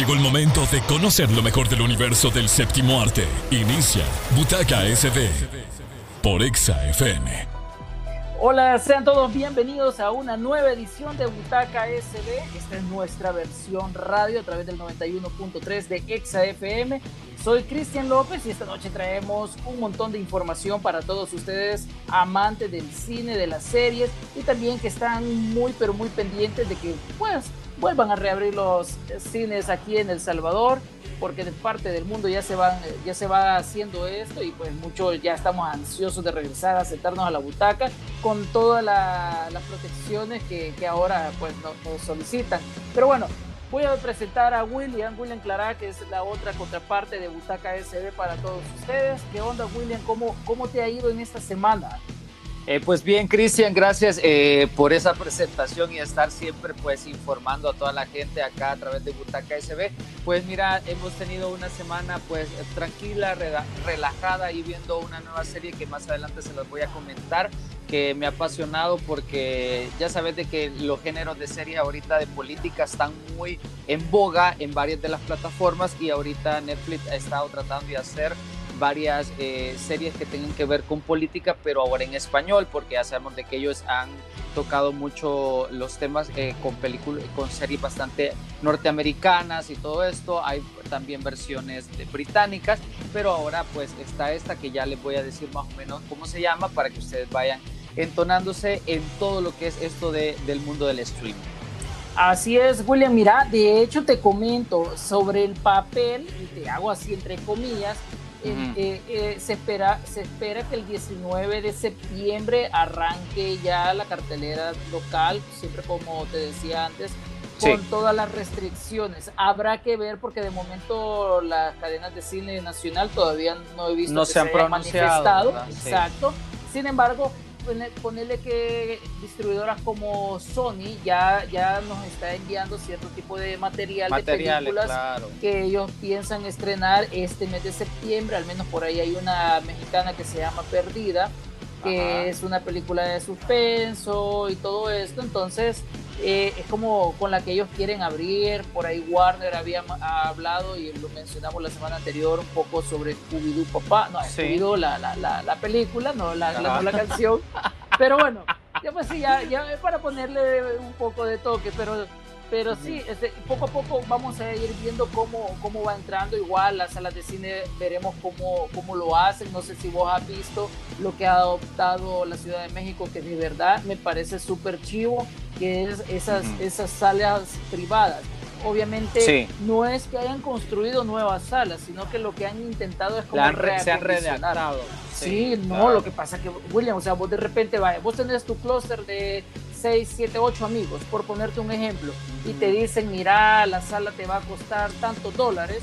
Llegó el momento de conocer lo mejor del universo del séptimo arte. Inicia Butaca SD por Exa FM. Hola, sean todos bienvenidos a una nueva edición de Butaca SD. Esta es nuestra versión radio a través del 91.3 de Exa FM. Soy Cristian López y esta noche traemos un montón de información para todos ustedes, amantes del cine, de las series y también que están muy pero muy pendientes de que pues vuelvan a reabrir los cines aquí en El Salvador, porque de parte del mundo ya se, van, ya se va haciendo esto y pues muchos ya estamos ansiosos de regresar a sentarnos a la butaca con todas las protecciones que, que, ahora pues nos, solicitan. Pero bueno, voy a presentar a William, William Clará, que es la otra contraparte de Butaca SB para todos ustedes. ¿Qué onda William? ¿Cómo, cómo te ha ido en esta semana? Eh, pues bien, Cristian, gracias eh, por esa presentación y estar siempre pues informando a toda la gente acá a través de Butaca SB. Pues mira, hemos tenido una semana pues tranquila, relajada y viendo una nueva serie que más adelante se los voy a comentar, que me ha apasionado porque ya sabes de que los géneros de serie ahorita de política están muy en boga en varias de las plataformas y ahorita Netflix ha estado tratando de hacer varias eh, series que tengan que ver con política, pero ahora en español, porque ya sabemos de que ellos han tocado mucho los temas eh, con películas, con series bastante norteamericanas y todo esto. Hay también versiones británicas, pero ahora pues está esta que ya les voy a decir más o menos cómo se llama para que ustedes vayan entonándose en todo lo que es esto de, del mundo del streaming. Así es, William. Mira, de hecho te comento sobre el papel, y te hago así entre comillas, eh, eh, se, espera, se espera que el 19 de septiembre arranque ya la cartelera local, siempre como te decía antes, con todas las restricciones. Habrá que ver porque de momento las cadenas de cine nacional todavía no he visto no que se, han manifestado. Exacto. Sin embargo, ponerle que distribuidoras como Sony ya, ya nos está enviando cierto tipo de material de películas que ellos piensan estrenar este mes de septiembre, al menos por ahí hay una mexicana que se llama Perdida, que es una película de suspenso y todo esto, entonces eh, es como con la que ellos quieren abrir, por ahí Warner había hablado y lo mencionamos la semana anterior un poco sobre Scooby-Doo Papá, no, Scooby-Doo la, la, la, película, no la, la, canción, pero bueno, ya pues sí, ya, ya para ponerle un poco de toque, pero pero sí, este, poco a poco vamos a ir viendo cómo, cómo va entrando. Igual las salas de cine veremos cómo, cómo lo hacen. No sé si vos has visto lo que ha adoptado la Ciudad de México, que de verdad me parece súper chivo, que es esas, esas salas privadas. Obviamente no es que hayan construido nuevas salas, sino que lo que han intentado es como se han redactado. Sí, no, lo que pasa que, William, o sea, vos de repente, vaya, vos tenés tu clúster de 6, 7, 8 amigos, por ponerte un ejemplo, y te dicen, mira, la sala te va a costar tantos dólares,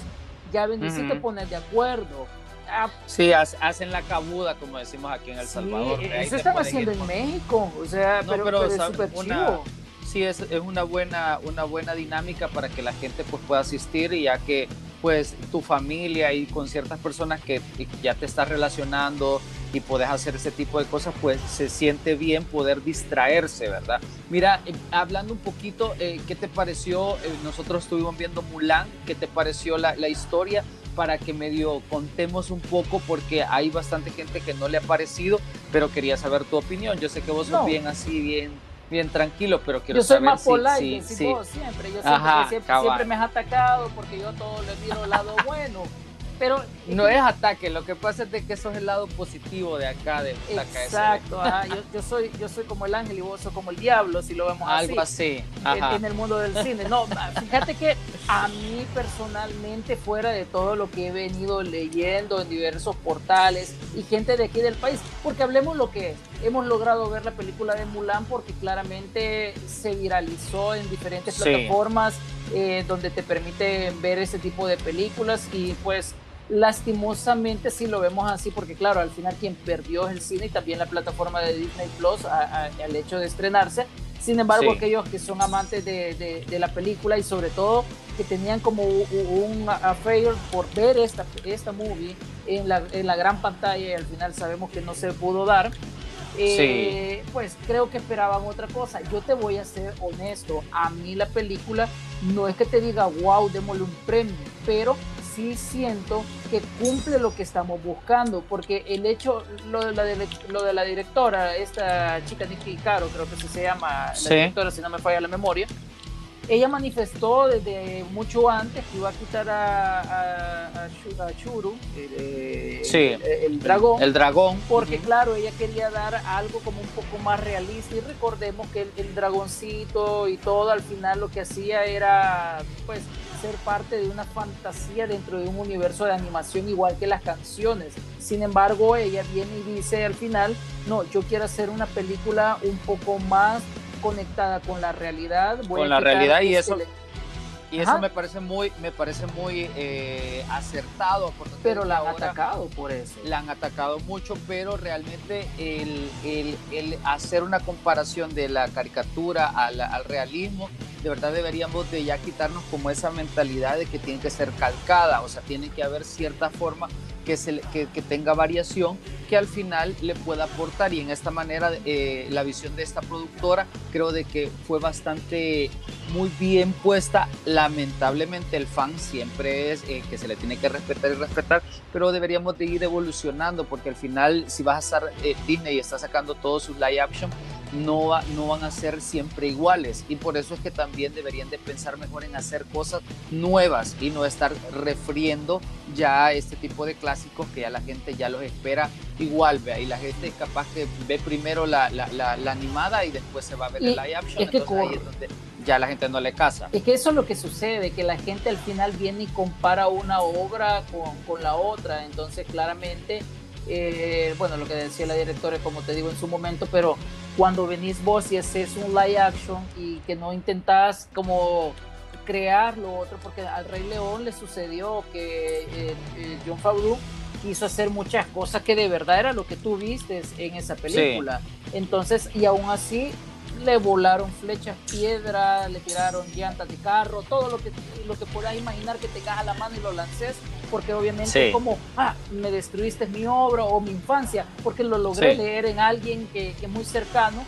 ya bendicito uh poner de acuerdo. Ah, sí, hacen la cabuda, como decimos aquí en El Salvador. Eso están haciendo en México, o sea, pero, es súper chido sí es, es, una, buena, una buena dinámica para que la gente pues, pueda asistir y ya que pues tu familia y con ciertas personas que ya te estás relacionando y puedes hacer ese tipo de cosas, pues se siente bien poder distraerse, ¿verdad? Mira, eh, hablando un poquito, eh, ¿qué te pareció? Eh, nosotros estuvimos viendo Mulan, ¿qué te pareció la, la, historia? Para que medio contemos un poco, porque hay bastante gente que no le ha parecido, pero quería saber tu opinión. Yo sé que vos sos bien así, bien bien tranquilo, pero quiero yo soy saber más polite, sí, sí, siempre. Yo siempre, siempre, me has atacado porque yo todo le miro el lado bueno. Pero no es ataque, lo que pasa es de que eso es el lado positivo de acá de Exacto, yo, yo, soy yo soy como el ángel y vos sos como el diablo, si lo vemos Algo así. En, el mundo del cine. No, fíjate que a mí personalmente fuera de todo lo que he venido leyendo en diversos portales y gente de aquí del país, porque hablemos lo que es. Hemos logrado ver la película de Mulan porque claramente se viralizó en diferentes plataformas eh, donde te permite ver ese tipo de películas y pues lastimosamente sí lo vemos así porque claro, al final quien perdió es el cine y también la plataforma de Disney Plus al hecho de estrenarse. Sin embargo, aquellos que son amantes de, de, la película y sobre todo que tenían como un affair por ver esta, esta movie en la, en la gran pantalla y al final sabemos que no se pudo dar, eh, pues creo que esperaban otra cosa. Yo te voy a ser honesto, a mí la película no es que te diga, wow, démosle un premio, pero sí siento que cumple lo que estamos buscando, porque el hecho, lo de la, lo de la directora, esta chica Nikki Caro, creo que se llama, la directora, si no me falla la memoria, ella manifestó desde mucho antes que iba a quitar a, Churu, el, dragón. El dragón. Porque, claro, ella quería dar algo como un poco más realista. Y recordemos que el, dragoncito y todo, al final lo que hacía era, pues, ser parte de una fantasía dentro de un universo de animación igual que las canciones. Sin embargo, ella viene y dice al final, no, yo quiero hacer una película un poco más conectada con la realidad. con la realidad y eso, y eso me parece muy, me parece muy eh, acertado. Pero la han atacado por eso. La han atacado mucho, pero realmente el, el, hacer una comparación de la caricatura al, al, realismo, de verdad deberíamos de ya quitarnos como esa mentalidad de que tiene que ser calcada, o sea, tiene que haber cierta forma que, se, que, tenga variación que al final le pueda aportar. Y en esta manera eh, la visión de esta productora creo de que fue bastante muy bien puesta. Lamentablemente el fan siempre es eh, que se le tiene que respetar y respetar pero deberíamos de ir evolucionando porque al final si vas a estar eh, Disney y está sacando todos sus live action no, va, no van a ser siempre iguales. Y por eso es que también deberían de pensar mejor en hacer cosas nuevas y no estar refriendo ya este tipo de clásicos que ya la gente ya los espera igual, vea, y la gente es capaz que ve primero la, la, la, animada y después se va a ver el live action, es entonces ahí es donde ya la gente no le casa. Es que eso es lo que sucede, que la gente al final viene y compara una obra con, con la otra, entonces claramente eh, bueno, lo que decía la directora, como te digo en su momento, pero cuando venís vos y haces un live action y que no intentás como crear lo otro, porque al Rey León le sucedió que eh, eh, John Favreau quiso hacer muchas cosas que de verdad era lo que tú viste en esa película. Entonces, y aún así le volaron flechas, piedra, le tiraron llantas de carro, todo lo que, lo que puedas imaginar que tengas a la mano y lo lances, porque obviamente es como, ah, me destruiste mi obra o mi infancia, porque lo logré leer en alguien que, que, es muy cercano,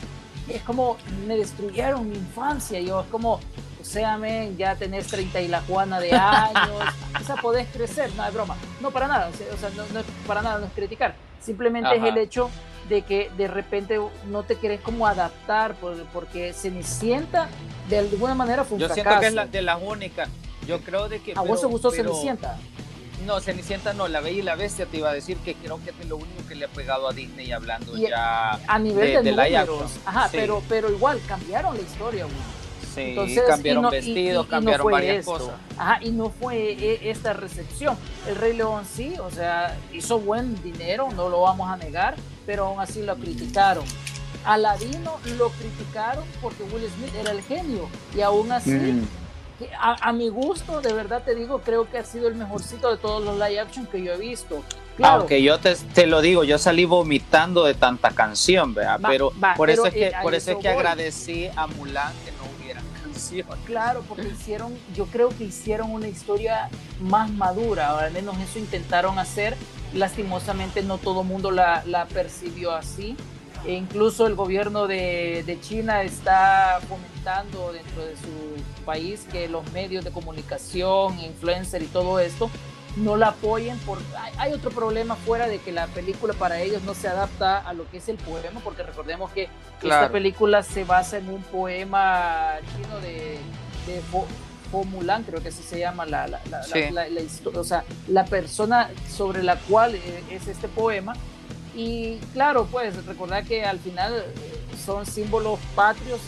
es como, me destruyeron mi infancia, yo es como, o sea, men, ya tenés 30 y la Juana de años, o sea, podés crecer, no es broma, no para nada, o sea, no, no, para nada, no es criticar, simplemente es el hecho de que de repente no te querés como adaptar porque Cenicienta de alguna manera fue un Yo siento que es la, de las únicas. Yo creo de que... ¿A vos te gustó Cenicienta? No, Cenicienta no, La Bella y la Bestia te iba a decir que creo que es lo único que le ha pegado a Disney hablando ya a nivel de, de, Ajá, pero, pero igual cambiaron la historia, Sí, Entonces, cambiaron vestidos, cambiaron varias cosas. Ajá, y no fue e, esta recepción. El Rey León sí, o sea, hizo buen dinero, no lo vamos a negar, pero aún así lo criticaron. Aladino lo criticaron porque Will Smith era el genio y aún así, mm. A, mi gusto, de verdad te digo, creo que ha sido el mejorcito de todos los live action que yo he visto. Aunque yo te, te, lo digo, yo salí vomitando de tanta canción, ¿verdad? pero por eso es que, por eso es que agradecí a Mulan que no hubiera canción. Claro, porque hicieron, yo creo que hicieron una historia más madura, al menos eso intentaron hacer lastimosamente no todo el mundo la, la, percibió así. E incluso el gobierno de, de, China está fomentando dentro de su país que los medios de comunicación, influencer y todo esto no la apoyen. Por, hay, otro problema fuera de que la película para ellos no se adapta a lo que es el poema, porque recordemos que esta película se basa en un poema chino de, de Mulan, creo que así se llama la, la, o sea, la persona sobre la cual eh, es este poema. Y claro, pues recordar que al final eh, son símbolos patrios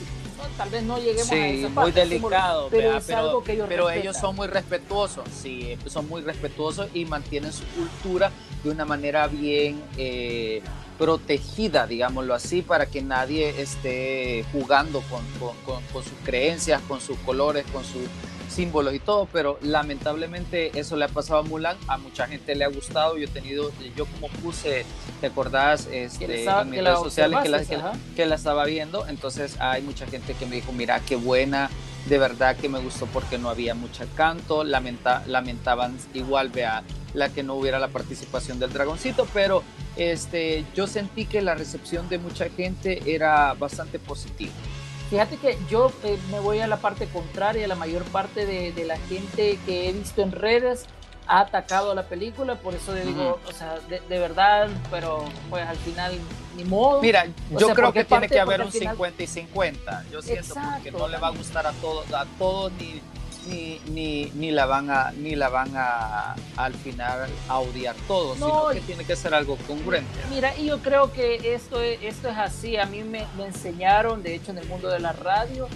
tal vez no lleguemos a esa muy delicado, pero, ellos, pero ellos son muy respetuosos, sí, son muy respetuosos y mantienen su cultura de una manera bien eh, protegida, digámoslo así, para que nadie esté jugando con, con, con sus creencias, con sus colores, con sus símbolos y todo, pero lamentablemente eso le ha pasado a Mulan, a mucha gente le ha gustado, yo he tenido, yo como puse, ¿te acordás? Este, en mis redes sociales que la, que, la, estaba viendo, entonces hay mucha gente que me dijo, mira, qué buena, de verdad que me gustó porque no había mucha canto, lamenta, lamentaban igual, vea, la que no hubiera la participación del dragoncito, pero este, yo sentí que la recepción de mucha gente era bastante positiva. Fíjate que yo eh, me voy a la parte contraria, la mayor parte de, de, la gente que he visto en redes ha atacado a la película, por eso digo, o sea, de, verdad, pero pues al final ni modo. Mira, yo creo que tiene que haber un 50 y 50, yo siento, porque no le va a gustar a todos, a todos ni ni, ni, ni, la van a ni la van a al final a odiar todos, sino que tiene que ser algo congruente. Mira, y yo creo que esto es, esto es así. A mí me, me enseñaron, de hecho, en el mundo de la radio,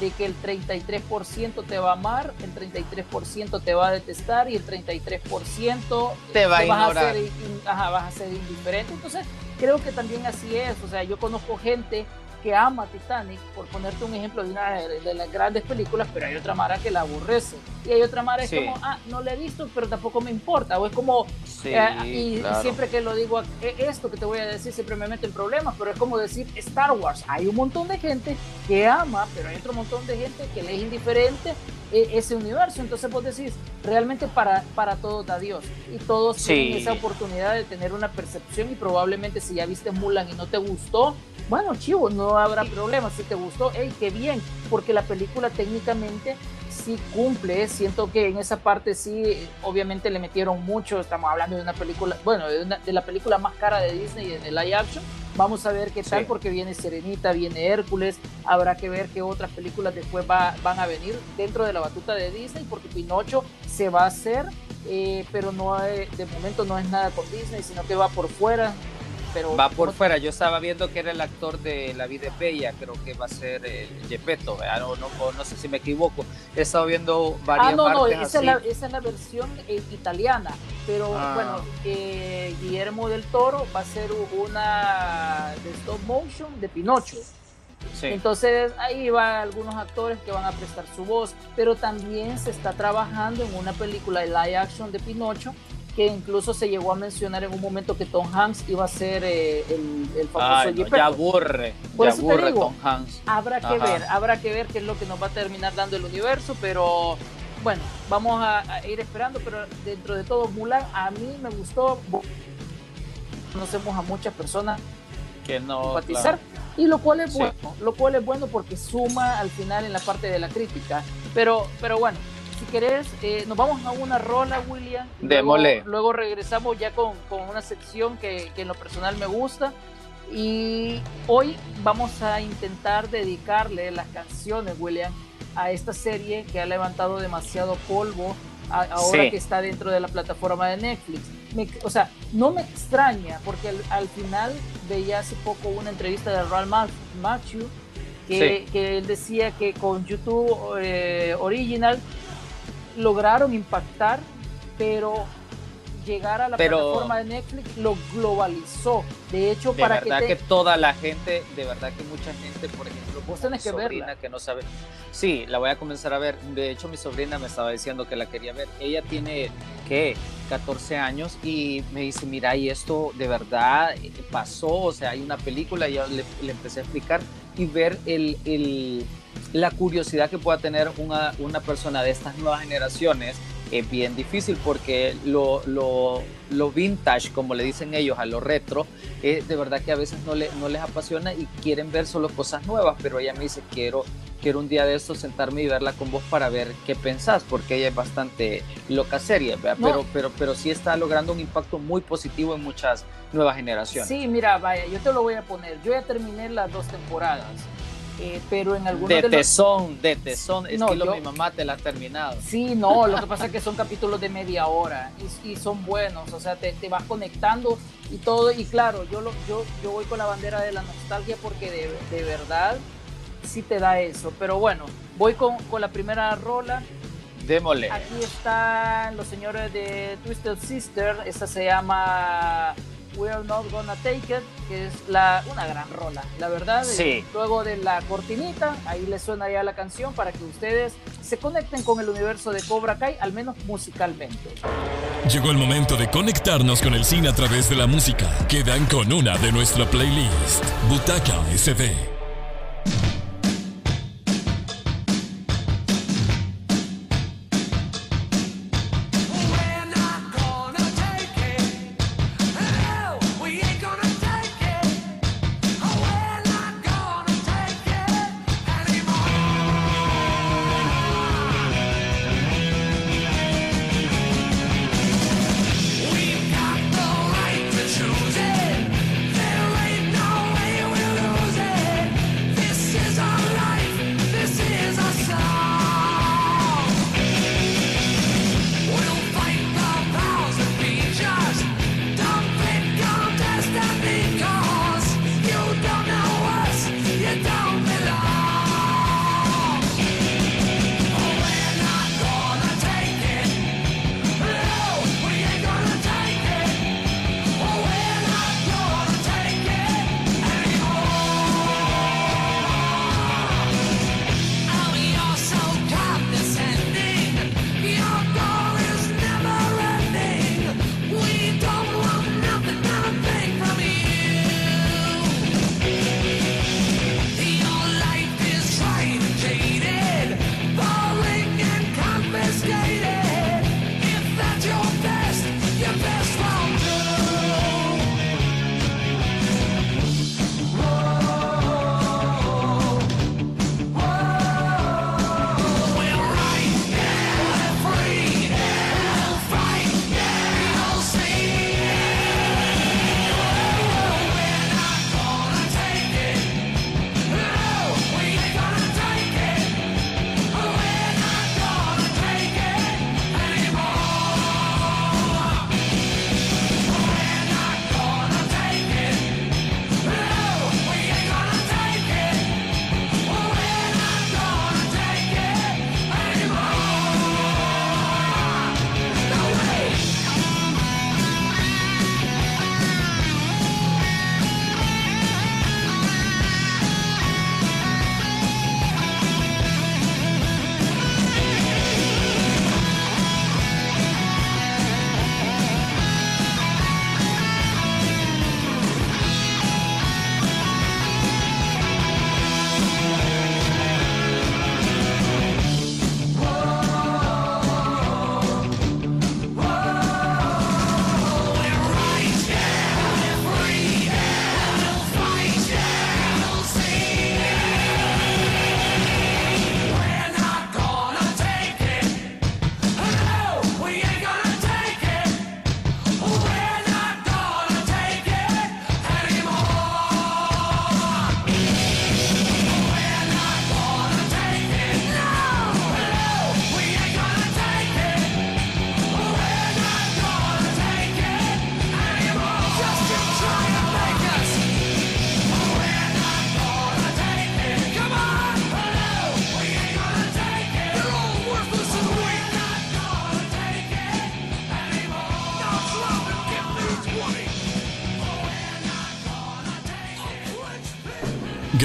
de que el 33% te va a amar, el 33% te va a detestar y el 33% te va a vas A ser, ajá, vas a ser indiferente. Entonces, creo que también así es. O sea, yo conozco gente que ama Titanic, por ponerte un ejemplo de una de las grandes películas, pero hay otra Mara que la aborrece. Y hay otra Mara es como, ah, no la he visto, pero tampoco me importa. O es como, eh, y, siempre que lo digo, e, esto que te voy a decir siempre me mete en problemas, pero es como decir Star Wars. Hay un montón de gente que ama, pero hay otro montón de gente que le es indiferente ese universo. Entonces vos decís, realmente para, para todos da Dios. Y todos tienen esa oportunidad de tener una percepción y probablemente si ya viste Mulan y no te gustó, bueno, chivo, no habrá problema. Si te gustó, hey, qué bien, porque la película técnicamente sí cumple. Siento que en esa parte sí, obviamente le metieron mucho. Estamos hablando de una película, bueno, de, la película más cara de Disney en el live action. Vamos a ver qué tal, porque viene Serenita, viene Hércules. Habrá que ver qué otras películas después van a venir dentro de la batuta de Disney, porque Pinocho se va a hacer. Eh, pero no de momento no es nada con Disney, sino que va por fuera va por fuera. Yo estaba viendo que era el actor de La vida es bella, creo que va a ser el Gepetto, no, no, no, sé si me equivoco. He estado viendo varias Ah, no, no, esa es, la, esa es, la, versión eh, italiana, pero ah. bueno, eh, Guillermo del Toro va a ser una de stop motion de Pinocho. Entonces ahí va algunos actores que van a prestar su voz, pero también se está trabajando en una película de live action de Pinocho que incluso se llegó a mencionar en un momento que Tom Hanks iba a ser eh, el, el, famoso Ay, ya aburre, ya aburre Tom Hanks. Habrá que ver, habrá que ver qué es lo que nos va a terminar dando el universo, pero bueno, vamos a, ir esperando, pero dentro de todo, Mulan a mí me gustó. Conocemos a muchas personas que no y lo cual es bueno, lo cual es bueno porque suma al final en la parte de la crítica, pero pero bueno, si querés, eh, nos vamos a una rola, William. Démosle. Luego, regresamos ya con, una sección que, en lo personal me gusta. Y hoy vamos a intentar dedicarle las canciones, William, a esta serie que ha levantado demasiado polvo ahora que está dentro de la plataforma de Netflix. o sea, no me extraña porque al, final veía hace poco una entrevista de Ralph Matthew que, que él decía que con YouTube eh, Original lograron impactar, pero llegar a la plataforma de Netflix lo globalizó. De hecho, para verdad que, toda la gente, de verdad que mucha gente, por ejemplo, vos tenés que verla. que no sabe. Sí, la voy a comenzar a ver. De hecho, mi sobrina me estaba diciendo que la quería ver. Ella tiene ¿qué? 14 años y me dice, "Mira, y esto de verdad pasó, o sea, hay una película y yo le, le empecé a explicar y ver el, el la curiosidad que pueda tener una, una persona de estas nuevas generaciones es bien difícil porque lo, lo, lo, vintage, como le dicen ellos, a lo retro, de verdad que a veces no, le, no les apasiona y quieren ver solo cosas nuevas, pero ella me dice, quiero, quiero un día de esto sentarme y verla con vos para ver qué pensás, porque ella es bastante loca seria, pero, pero, pero sí está logrando un impacto muy positivo en muchas nuevas generaciones. Sí, mira, vaya, yo te lo voy a poner, yo ya terminé las dos temporadas eh, pero en algunos de, de tesón, de tesón, es que lo, mi mamá te la ha terminado. Sí, no, lo que pasa es que son capítulos de media hora y, son buenos, o sea, te, te, vas conectando y todo, y claro, yo, lo, yo, yo voy con la bandera de la nostalgia porque de, de verdad sí te da eso, pero bueno, voy con, con la primera rola. Démosle. Aquí están los señores de Twisted Sister, esta se llama We're Not Gonna Take It, que es la, una gran rola, la verdad. Sí. Luego de la cortinita, ahí les suena ya la canción para que ustedes se conecten con el universo de Cobra Kai, al menos musicalmente. Llegó el momento de conectarnos con el cine a través de la música. Quedan con una de nuestra playlist, Butaca SD.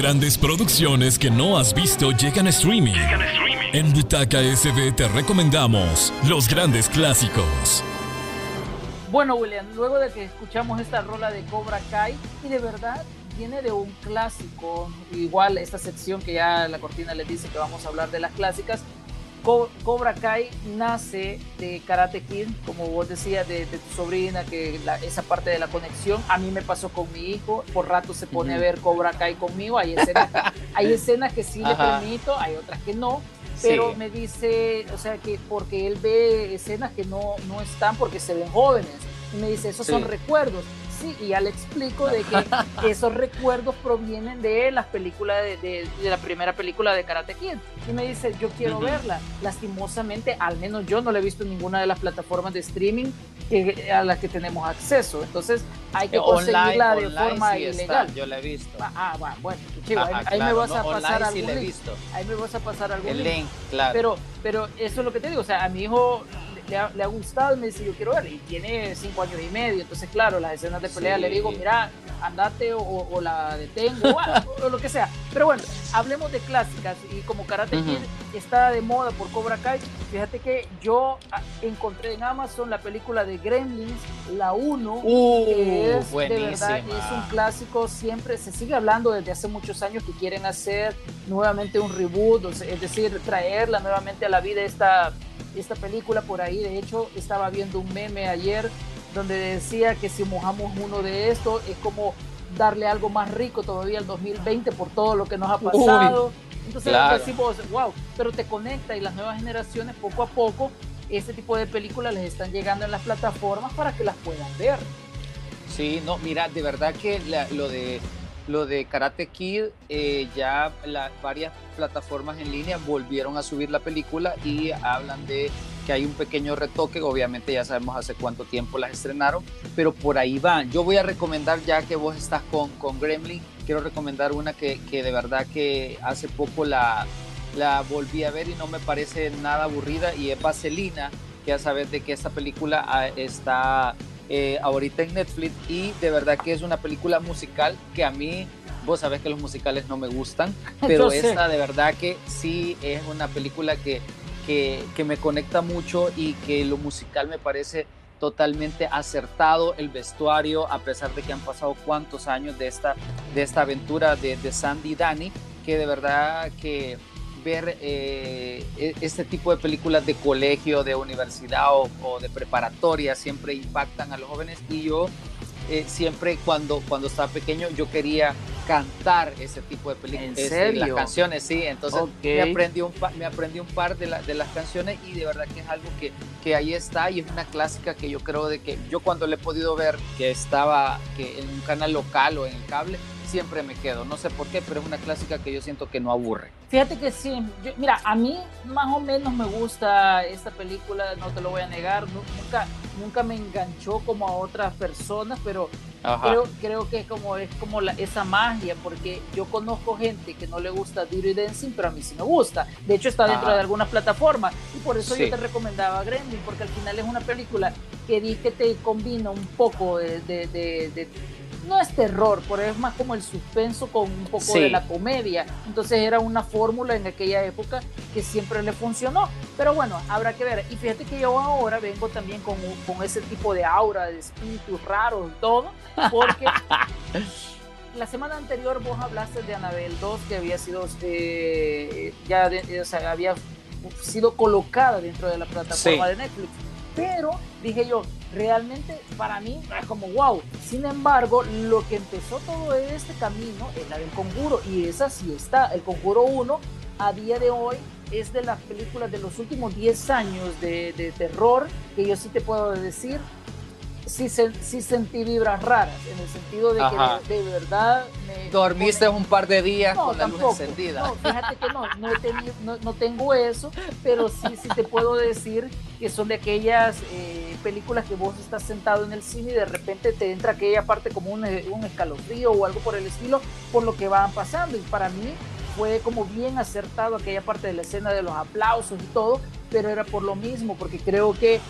Grandes producciones que no has visto llegan a streaming. En Butaca SD te recomendamos los grandes clásicos. Bueno, William, luego de que escuchamos esta rola de Cobra Kai, y de verdad viene de un clásico, igual esta sección que ya la cortina les dice que vamos a hablar de las clásicas, Cobra Kai nace de Karate Kid, como vos decías, de, tu sobrina, que esa parte de la conexión. A mí me pasó con mi hijo, por rato se pone a ver Cobra Kai conmigo. Hay escenas, hay escenas que sí le permito, hay otras que no. Pero me dice, o sea, que porque él ve escenas que no, no están porque se ven jóvenes. Y me dice, esos son recuerdos. Sí, y ya le explico de que esos recuerdos provienen de las películas, de, de, la primera película de Karate Kid. Y me dice, yo quiero verla. Lastimosamente, al menos yo no la he visto en ninguna de las plataformas de streaming que, a las que tenemos acceso. Entonces, hay que eh, conseguirla de forma ilegal. yo la he visto. Ah, ah bueno, chivo, ahí, me vas a pasar algún link. Ahí me vas a pasar algún El link. claro. Pero, pero eso es lo que te digo, o sea, a mi hijo le ha, gustado y me dice, yo quiero ver. Y tiene cinco años y medio. Entonces, claro, las escenas de pelea le digo, mira, andate o, la detengo o, lo que sea. Pero bueno, hablemos de clásicas. Y como Karate Kid está de moda por Cobra Kai, fíjate que yo ah, encontré en Amazon la película de Gremlins, la 1, uh, que es de verdad es un clásico. Siempre se sigue hablando desde hace muchos años que quieren hacer nuevamente un reboot, es decir, traerla nuevamente a la vida esta esta película por ahí. De hecho, estaba viendo un meme ayer donde decía que si mojamos uno de estos es como darle algo más rico todavía al 2020 por todo lo que nos ha pasado. Entonces decimos, wow, pero te conecta y las nuevas generaciones poco a poco, este tipo de películas les están llegando en las plataformas para que las puedan ver. Sí, no, mira, de verdad que lo de lo de Karate Kid, eh, ya varias plataformas en línea volvieron a subir la película y hablan de que hay un pequeño retoque, obviamente ya sabemos hace cuánto tiempo las estrenaron, pero por ahí van. Yo voy a recomendar, ya que vos estás con, con Gremlin, quiero recomendar una que, que de verdad que hace poco la, la volví a ver y no me parece nada aburrida y es Vaselina, que ya sabes de que esta película ah, está eh, ahorita en Netflix y de verdad que es una película musical que a mí, vos sabés que los musicales no me gustan, pero esta de verdad que sí es una película que, que, que me conecta mucho y que lo musical me parece totalmente acertado. El vestuario, a pesar de que han pasado cuántos años de esta, de esta aventura de, de Sandy y Danny, que de verdad que ver eh, e, este tipo de películas de colegio, de universidad o, de preparatoria siempre impactan a los jóvenes y yo eh, siempre cuando, cuando estaba pequeño yo quería cantar ese tipo de películas, este, las canciones, sí, entonces me, aprendí un, me aprendí un par de, de las canciones y de verdad que es algo que, que ahí está y es una clásica que yo creo de que yo cuando le he podido ver que estaba que en un canal local o en el cable, siempre me quedo. No sé por qué, pero es una clásica que yo siento que no aburre. Fíjate que sí. mira, a mí más o menos me gusta esta película, no te lo voy a negar. Nunca, nunca me enganchó como a otras personas, pero creo, creo que como, es como la, esa magia, porque yo conozco gente que no le gusta Dirty Dancing, pero a mí sí me gusta. De hecho, está dentro de algunas plataformas y por eso yo te recomendaba Gremlin, porque al final es una película que di que te combina un poco de, de, de no es terror, pero es más como el suspenso con un poco de la comedia. Entonces era una fórmula en aquella época que siempre le funcionó. Pero bueno, habrá que ver. Y fíjate que yo ahora vengo también con, con ese tipo de aura, de espíritus raros, todo, porque la semana anterior vos hablaste de Anabel 2, que había sido, eh, ya o sea, había sido colocada dentro de la plataforma de Netflix. Pero dije yo, realmente para mí es como wow. Sin embargo, lo que empezó todo este camino es la del conjuro y esa sí está. El conjuro 1 a día de hoy es de las películas de los últimos 10 años de, de terror que yo sí te puedo decir sí, sí sentí vibras raras, en el sentido de que de, verdad... Me Dormiste un par de días con la luz encendida. No, fíjate que no, no, tengo eso, pero sí, sí te puedo decir que son de aquellas eh, películas que vos estás sentado en el cine y de repente te entra aquella parte como un, un escalofrío o algo por el estilo, por lo que van pasando. Y para mí fue como bien acertado aquella parte de la escena de los aplausos y todo, pero era por lo mismo, porque creo que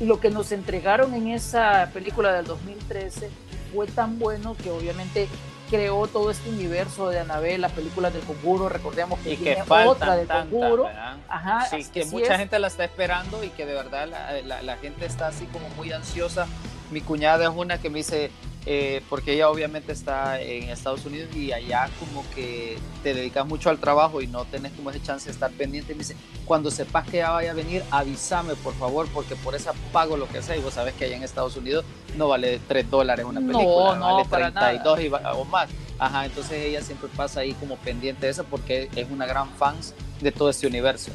lo que nos entregaron en esa película del 2013 fue tan bueno que obviamente creó todo este universo de Anabel, las películas del Conjuro, recordemos que, tiene otra del Conjuro. Ajá, sí, que mucha gente la está esperando y que de verdad la, la, gente está así como muy ansiosa. Mi cuñada es una que me dice, eh, porque ella obviamente está en Estados Unidos y allá como que te dedicas mucho al trabajo y no tenés como esa chance de estar pendiente. Me dice, cuando sepas que ya vaya a venir, avísame por favor, porque por esa pago lo que sea. Y vos sabes que allá en Estados Unidos no vale 3 dólares una película, no, vale 32 y, o más. Ajá, entonces ella siempre pasa ahí como pendiente de eso porque es una gran fan de todo este universo.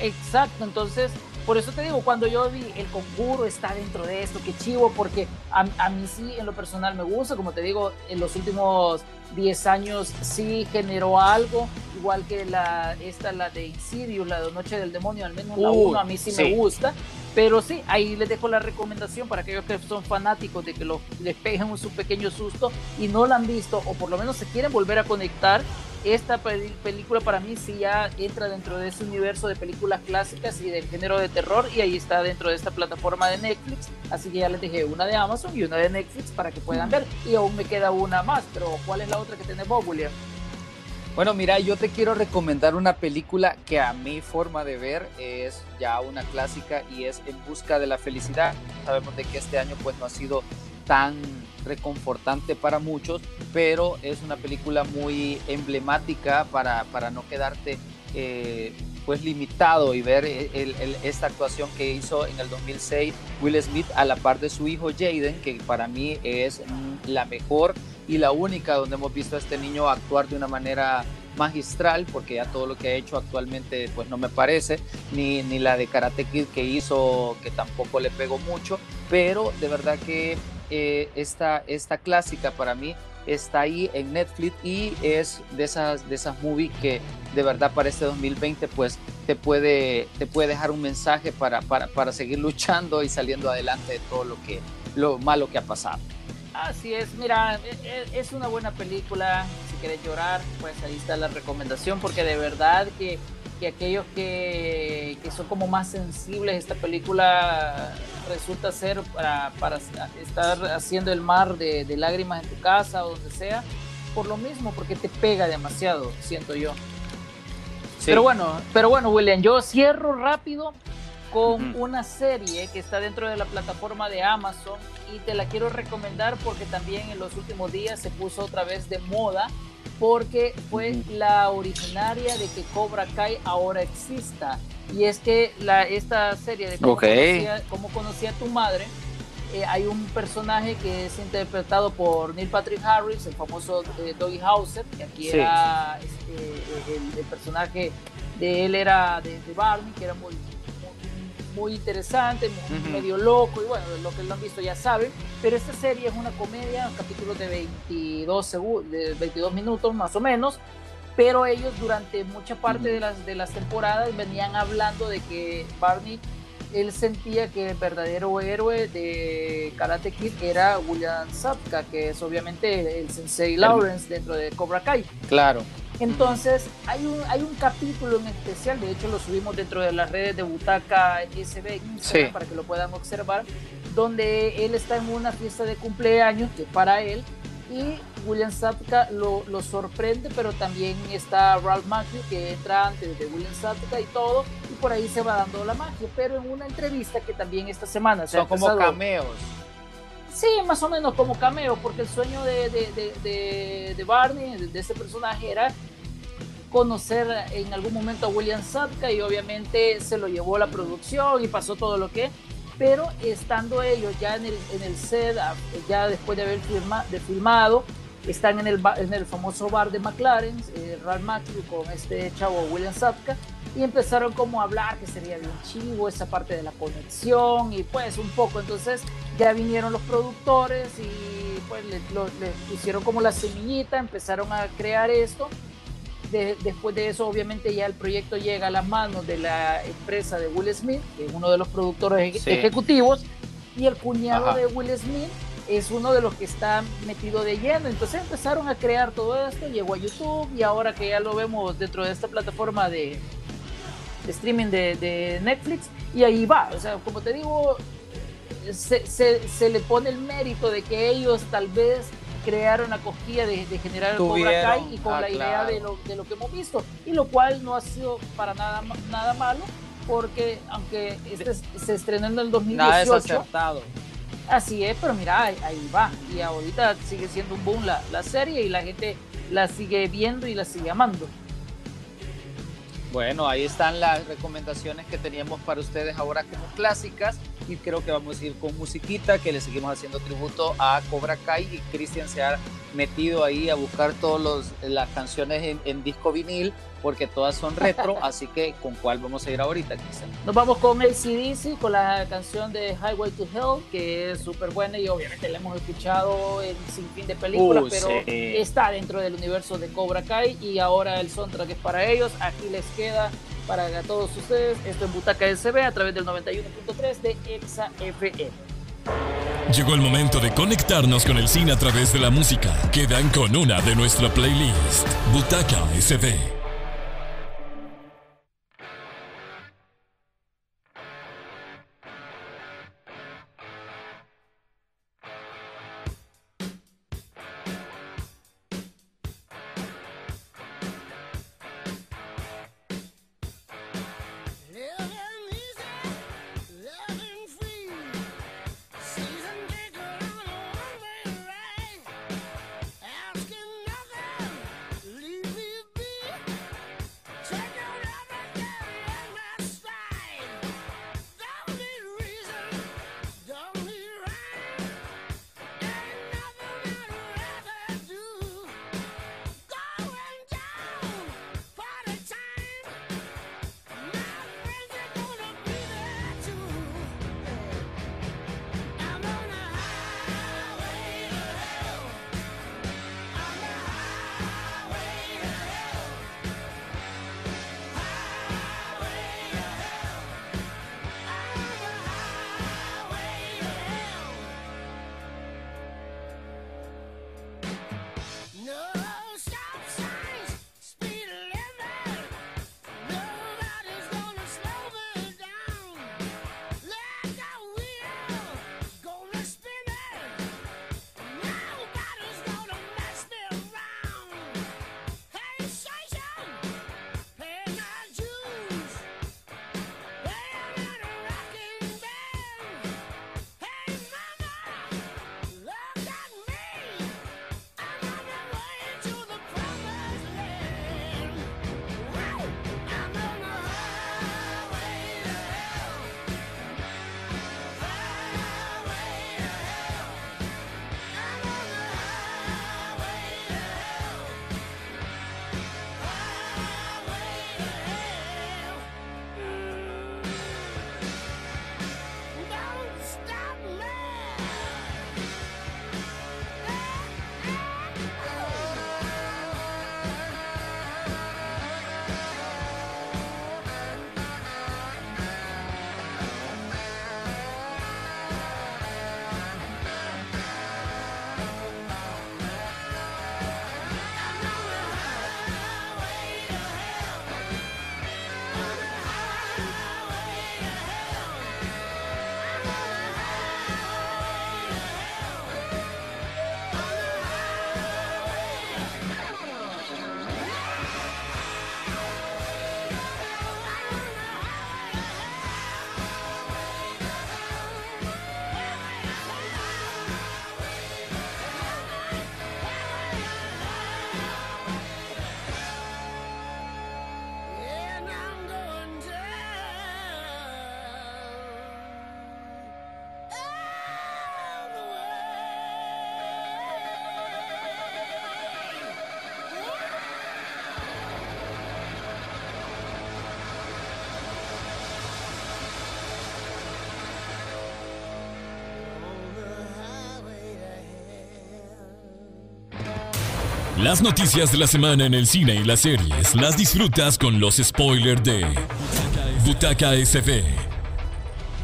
Exacto, entonces por eso te digo, cuando yo vi el conjuro está dentro de esto, qué chivo, porque a, a, mí sí en lo personal me gusta, como te digo, en los últimos 10 años sí generó algo, igual que la, esta, la de Insidious, la de Noche del Demonio, al menos la 1 a mí sí, me gusta, pero sí, ahí les dejo la recomendación para aquellos que son fanáticos de que lo, les peguen un su pequeño susto y no la han visto, o por lo menos se quieren volver a conectar, esta película para mí sí ya entra dentro de ese universo de películas clásicas y del género de terror y ahí está dentro de esta plataforma de Netflix. Así que ya les dejé una de Amazon y una de Netflix para que puedan ver. Y aún me queda una más, pero ¿cuál es la otra que tiene vos, William? Bueno, mira, yo te quiero recomendar una película que a mi forma de ver es ya una clásica y es En Busca de la Felicidad. Sabemos de que este año pues no ha sido tan reconfortante para muchos, pero es una película muy emblemática para, para no quedarte eh, pues limitado y ver esta actuación que hizo en el 2006 Will Smith a la par de su hijo Jaden, que para mí es la mejor y la única donde hemos visto a este niño actuar de una manera magistral, porque ya todo lo que ha hecho actualmente pues no me parece, ni, ni la de Karate Kid que hizo, que tampoco le pegó mucho, pero de verdad que eh, esta, esta clásica para mí está ahí en Netflix y es de esas, de esas movies que de verdad para este 2020 pues te puede, te puede dejar un mensaje para, para, para seguir luchando y saliendo adelante de todo lo, que, lo malo que ha pasado. Así es, mira, e, e, es una buena película, si quieres llorar, pues ahí está la recomendación, porque de verdad que que aquellos que, que, son como más sensibles, esta película resulta ser para, para estar haciendo el mar de, de, lágrimas en tu casa o donde sea, por lo mismo, porque te pega demasiado, siento yo. Pero bueno, pero bueno, William, yo cierro rápido con una serie que está dentro de la plataforma de Amazon y te la quiero recomendar porque también en los últimos días se puso otra vez de moda porque fue la originaria de que Cobra Kai ahora exista. Y es que la, esta serie de cómo, conocía, a tu madre, eh, hay un personaje que es interpretado por Neil Patrick Harris, el famoso eh, Doggy Hauser, que aquí era este, el, personaje de él era de, de Barney, que era muy muy interesante, medio loco, y bueno, lo que lo han visto ya saben, pero esta serie es una comedia, un capítulo de 22, de 22 minutos más o menos, pero ellos durante mucha parte de, las, de las temporadas venían hablando de que Barney, él sentía que el verdadero héroe de Karate Kid era William Sapka, que es obviamente el sensei Lawrence dentro de Cobra Kai. Claro. Entonces, hay un, hay un capítulo en especial, de hecho lo subimos dentro de las redes de Butaca SB para que lo puedan observar, donde él está en una fiesta de cumpleaños que para él y William Sapka lo, lo, sorprende, pero también está Ralph Macchio que entra antes de William Sapka y todo, y por ahí se va dando la magia. Pero en una entrevista que también esta semana se Son como cameos. Sí, más o menos como cameo, porque el sueño de, de, de, de Barney, de, ese personaje, era conocer en algún momento a William Sapka y obviamente se lo llevó la producción y pasó todo lo que pero estando ellos ya en el, en el set, ya después de haber de filmado, están en el, en el famoso bar de McLaren, eh, Ralph con este chavo William Sapka, y empezaron como a hablar que sería bien chivo esa parte de la conexión y pues un poco, entonces ya vinieron los productores y pues le, hicieron como la semillita, empezaron a crear esto después de eso, obviamente, ya el proyecto llega a las manos de la empresa de Will Smith, que es uno de los productores ejecutivos, y el cuñado de Will Smith es uno de los que está metido de lleno. Entonces empezaron a crear todo esto, llegó a YouTube y ahora que ya lo vemos dentro de esta plataforma de, streaming de, Netflix, y ahí va. O sea, como te digo, se, se, se le pone el mérito de que ellos tal vez crear una cosquilla de, generar el Cobra Kai y con ah, la idea de lo, de lo que hemos visto. Y lo cual no ha sido para nada, nada malo, porque aunque este se estrenó en el 2018. Así es, pero mira, ahí, va. Y ahorita sigue siendo un boom la, la serie y la gente la sigue viendo y la sigue amando. Bueno, ahí están las recomendaciones que teníamos para ustedes ahora como clásicas. Y creo que vamos a ir con musiquita que le seguimos haciendo tributo a Cobra Kai. Y Cristian se ha metido ahí a buscar todas las canciones en, disco vinil porque todas son retro, así que ¿con cuál vamos a ir ahorita, Cristian? Nos vamos con el CDC, con la canción de Highway to Hell, que es súper buena y obviamente la hemos escuchado en sin fin de películas, pero está dentro del universo de Cobra Kai y ahora el soundtrack es para ellos, aquí les queda para todos ustedes, esto es Butaca SB a través del 91.3 de Exa FM. Llegó el momento de conectarnos con el cine a través de la música. Quedan con una de nuestra playlist, Butaca SB. Las noticias de la semana en el cine y las series las disfrutas con los spoilers de Butaca SB.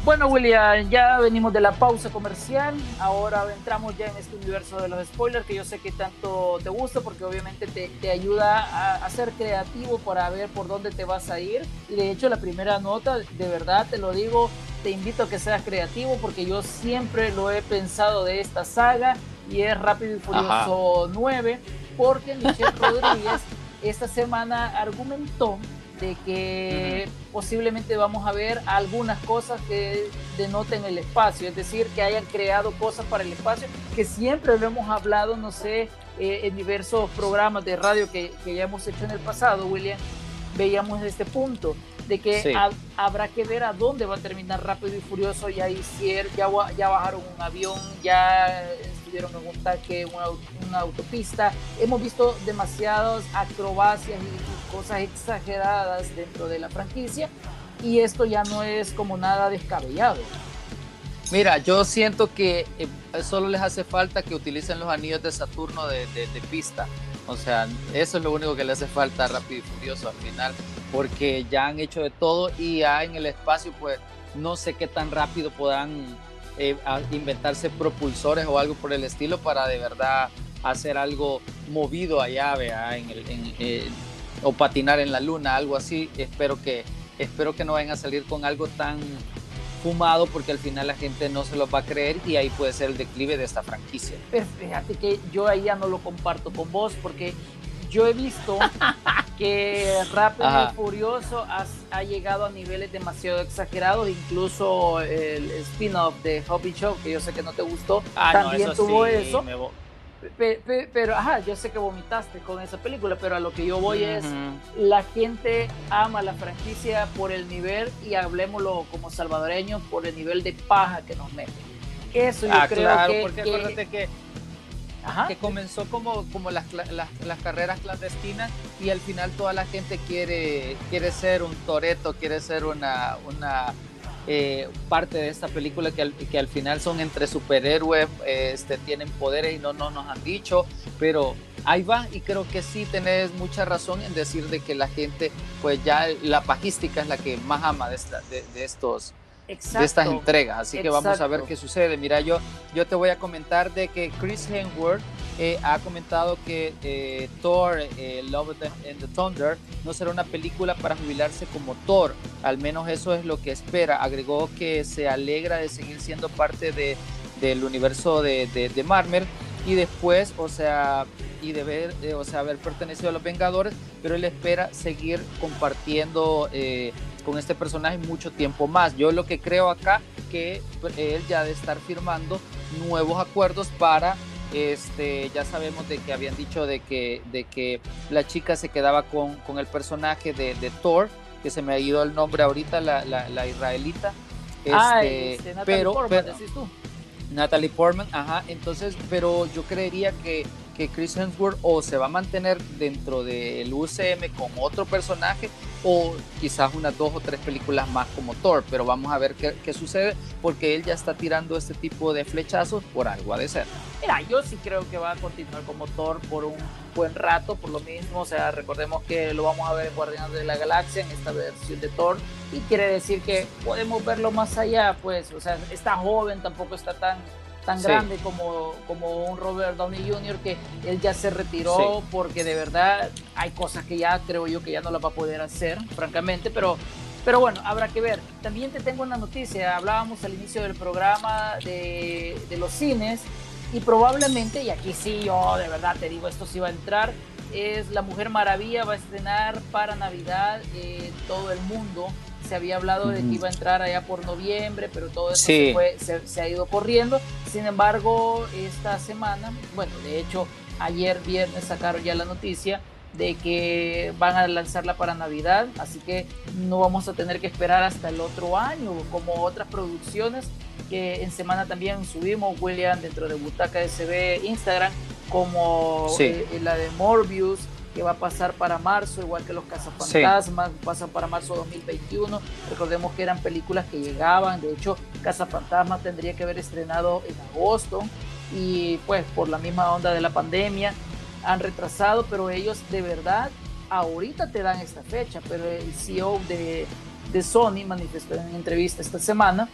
Bueno, William, ya venimos de la pausa comercial. Ahora entramos ya en este universo de los spoilers que yo sé que tanto te gusta porque obviamente te, te ayuda a, a, ser creativo para ver por dónde te vas a ir. Y de hecho, la primera nota, de verdad te lo digo, te invito a que seas creativo porque yo siempre lo he pensado de esta saga y es Rápido y Furioso 9, porque Michelle Rodríguez esta semana argumentó de que posiblemente vamos a ver algunas cosas que denoten el espacio, es decir, que hayan creado cosas para el espacio, que siempre lo hemos hablado, no sé, eh, en diversos programas de radio que, que, ya hemos hecho en el pasado, William, veíamos este punto de que habrá que ver a dónde va a terminar Rápido y Furioso, ya hicieron, ya, ya bajaron un avión, ya estuvieron en un tanque, una, autopista, hemos visto demasiadas acrobacias y cosas exageradas dentro de la franquicia y esto ya no es como nada descabellado. Mira, yo siento que eh, solo les hace falta que utilicen los anillos de Saturno de, pista. O sea, eso es lo único que le hace falta a Rápido y Furioso al final, porque ya han hecho de todo y ya en el espacio, pues no sé qué tan rápido puedan eh, inventarse propulsores o algo por el estilo para de verdad hacer algo movido allá, vea, en el, eh, o patinar en la luna, algo así. Espero que, espero que no vayan a salir con algo tan fumado porque al final la gente no se lo va a creer y ahí puede ser el declive de esta franquicia. Pero fíjate que yo ahí ya no lo comparto con vos porque yo he visto que Rápido y Furioso ha, llegado a niveles demasiado exagerados, incluso el spin-off de Hobby Show, que yo sé que no te gustó, ah, también tuvo eso. pero, ajá, yo sé que vomitaste con esa película, pero a lo que yo voy es, la gente ama la franquicia por el nivel, y hablemoslo como salvadoreños, por el nivel de paja que nos mete. Eso yo ah, creo claro, que... porque acuérdate que, que comenzó como, como las, las, carreras clandestinas y al final toda la gente quiere, quiere ser un toreto, quiere ser una... una eh, parte de esta película que al, que al final son entre superhéroes, este, tienen poderes y no, no nos han dicho, pero ahí va y creo que sí tenés mucha razón en decir de que la gente, pues ya la pajística es la que más ama de, esta, de estos de estas entregas. Así que vamos a ver qué sucede. Mira, yo, yo te voy a comentar de que Chris Hemsworth eh, ha comentado que eh, Thor, eh, Love and the Thunder, no será una película para jubilarse como Thor. Al menos eso es lo que espera. Agregó que se alegra de seguir siendo parte de, del universo de, de, de Marvel y después, o sea, y de ver, o sea, haber pertenecido a los Vengadores, pero él espera seguir compartiendo eh, con este personaje mucho tiempo más. Yo lo que creo acá que él ya de estar firmando nuevos acuerdos para este ya sabemos de que habían dicho de que de que la chica se quedaba con, con el personaje de, de, Thor que se me ha ido el nombre ahorita la, la, israelita ah, este, este pero, Portman, tú. Natalie Portman ajá entonces pero yo creería que que Chris Hemsworth o se va a mantener dentro del UCM con otro personaje o quizás unas dos o tres películas más como Thor, pero vamos a ver qué, sucede porque él ya está tirando este tipo de flechazos por algo ha de ser. Mira, yo sí creo que va a continuar como Thor por un buen rato, por lo mismo, o sea, recordemos que lo vamos a ver en Guardianes de la Galaxia en esta versión de Thor y quiere decir que podemos verlo más allá, pues, o sea, está joven, tampoco está tan tan grande como, como un Robert Downey Jr. que él ya se retiró porque de verdad hay cosas que ya creo yo que ya no las va a poder hacer, francamente, pero, pero bueno, habrá que ver. También te tengo una noticia, hablábamos al inicio del programa de, de los cines y probablemente, y aquí sí yo de verdad te digo, esto sí va a entrar, es La Mujer Maravilla, va a estrenar para Navidad en todo el mundo se había hablado de que iba a entrar allá por noviembre, pero todo eso se, ha ido corriendo. Sin embargo, esta semana, bueno, de hecho, ayer viernes sacaron ya la noticia de que van a lanzarla para Navidad, así que no vamos a tener que esperar hasta el otro año, como otras producciones que en semana también subimos, William, dentro de Butaca SB Instagram, como eh, la de Morbius, que va a pasar para marzo, igual que los Cazafantasmas, pasan para marzo 2021. Recordemos que eran películas que llegaban, de hecho, Cazafantasmas tendría que haber estrenado en agosto y pues por la misma onda de la pandemia han retrasado, pero ellos de verdad ahorita te dan esta fecha, pero el CEO de, de Sony manifestó en entrevista esta semana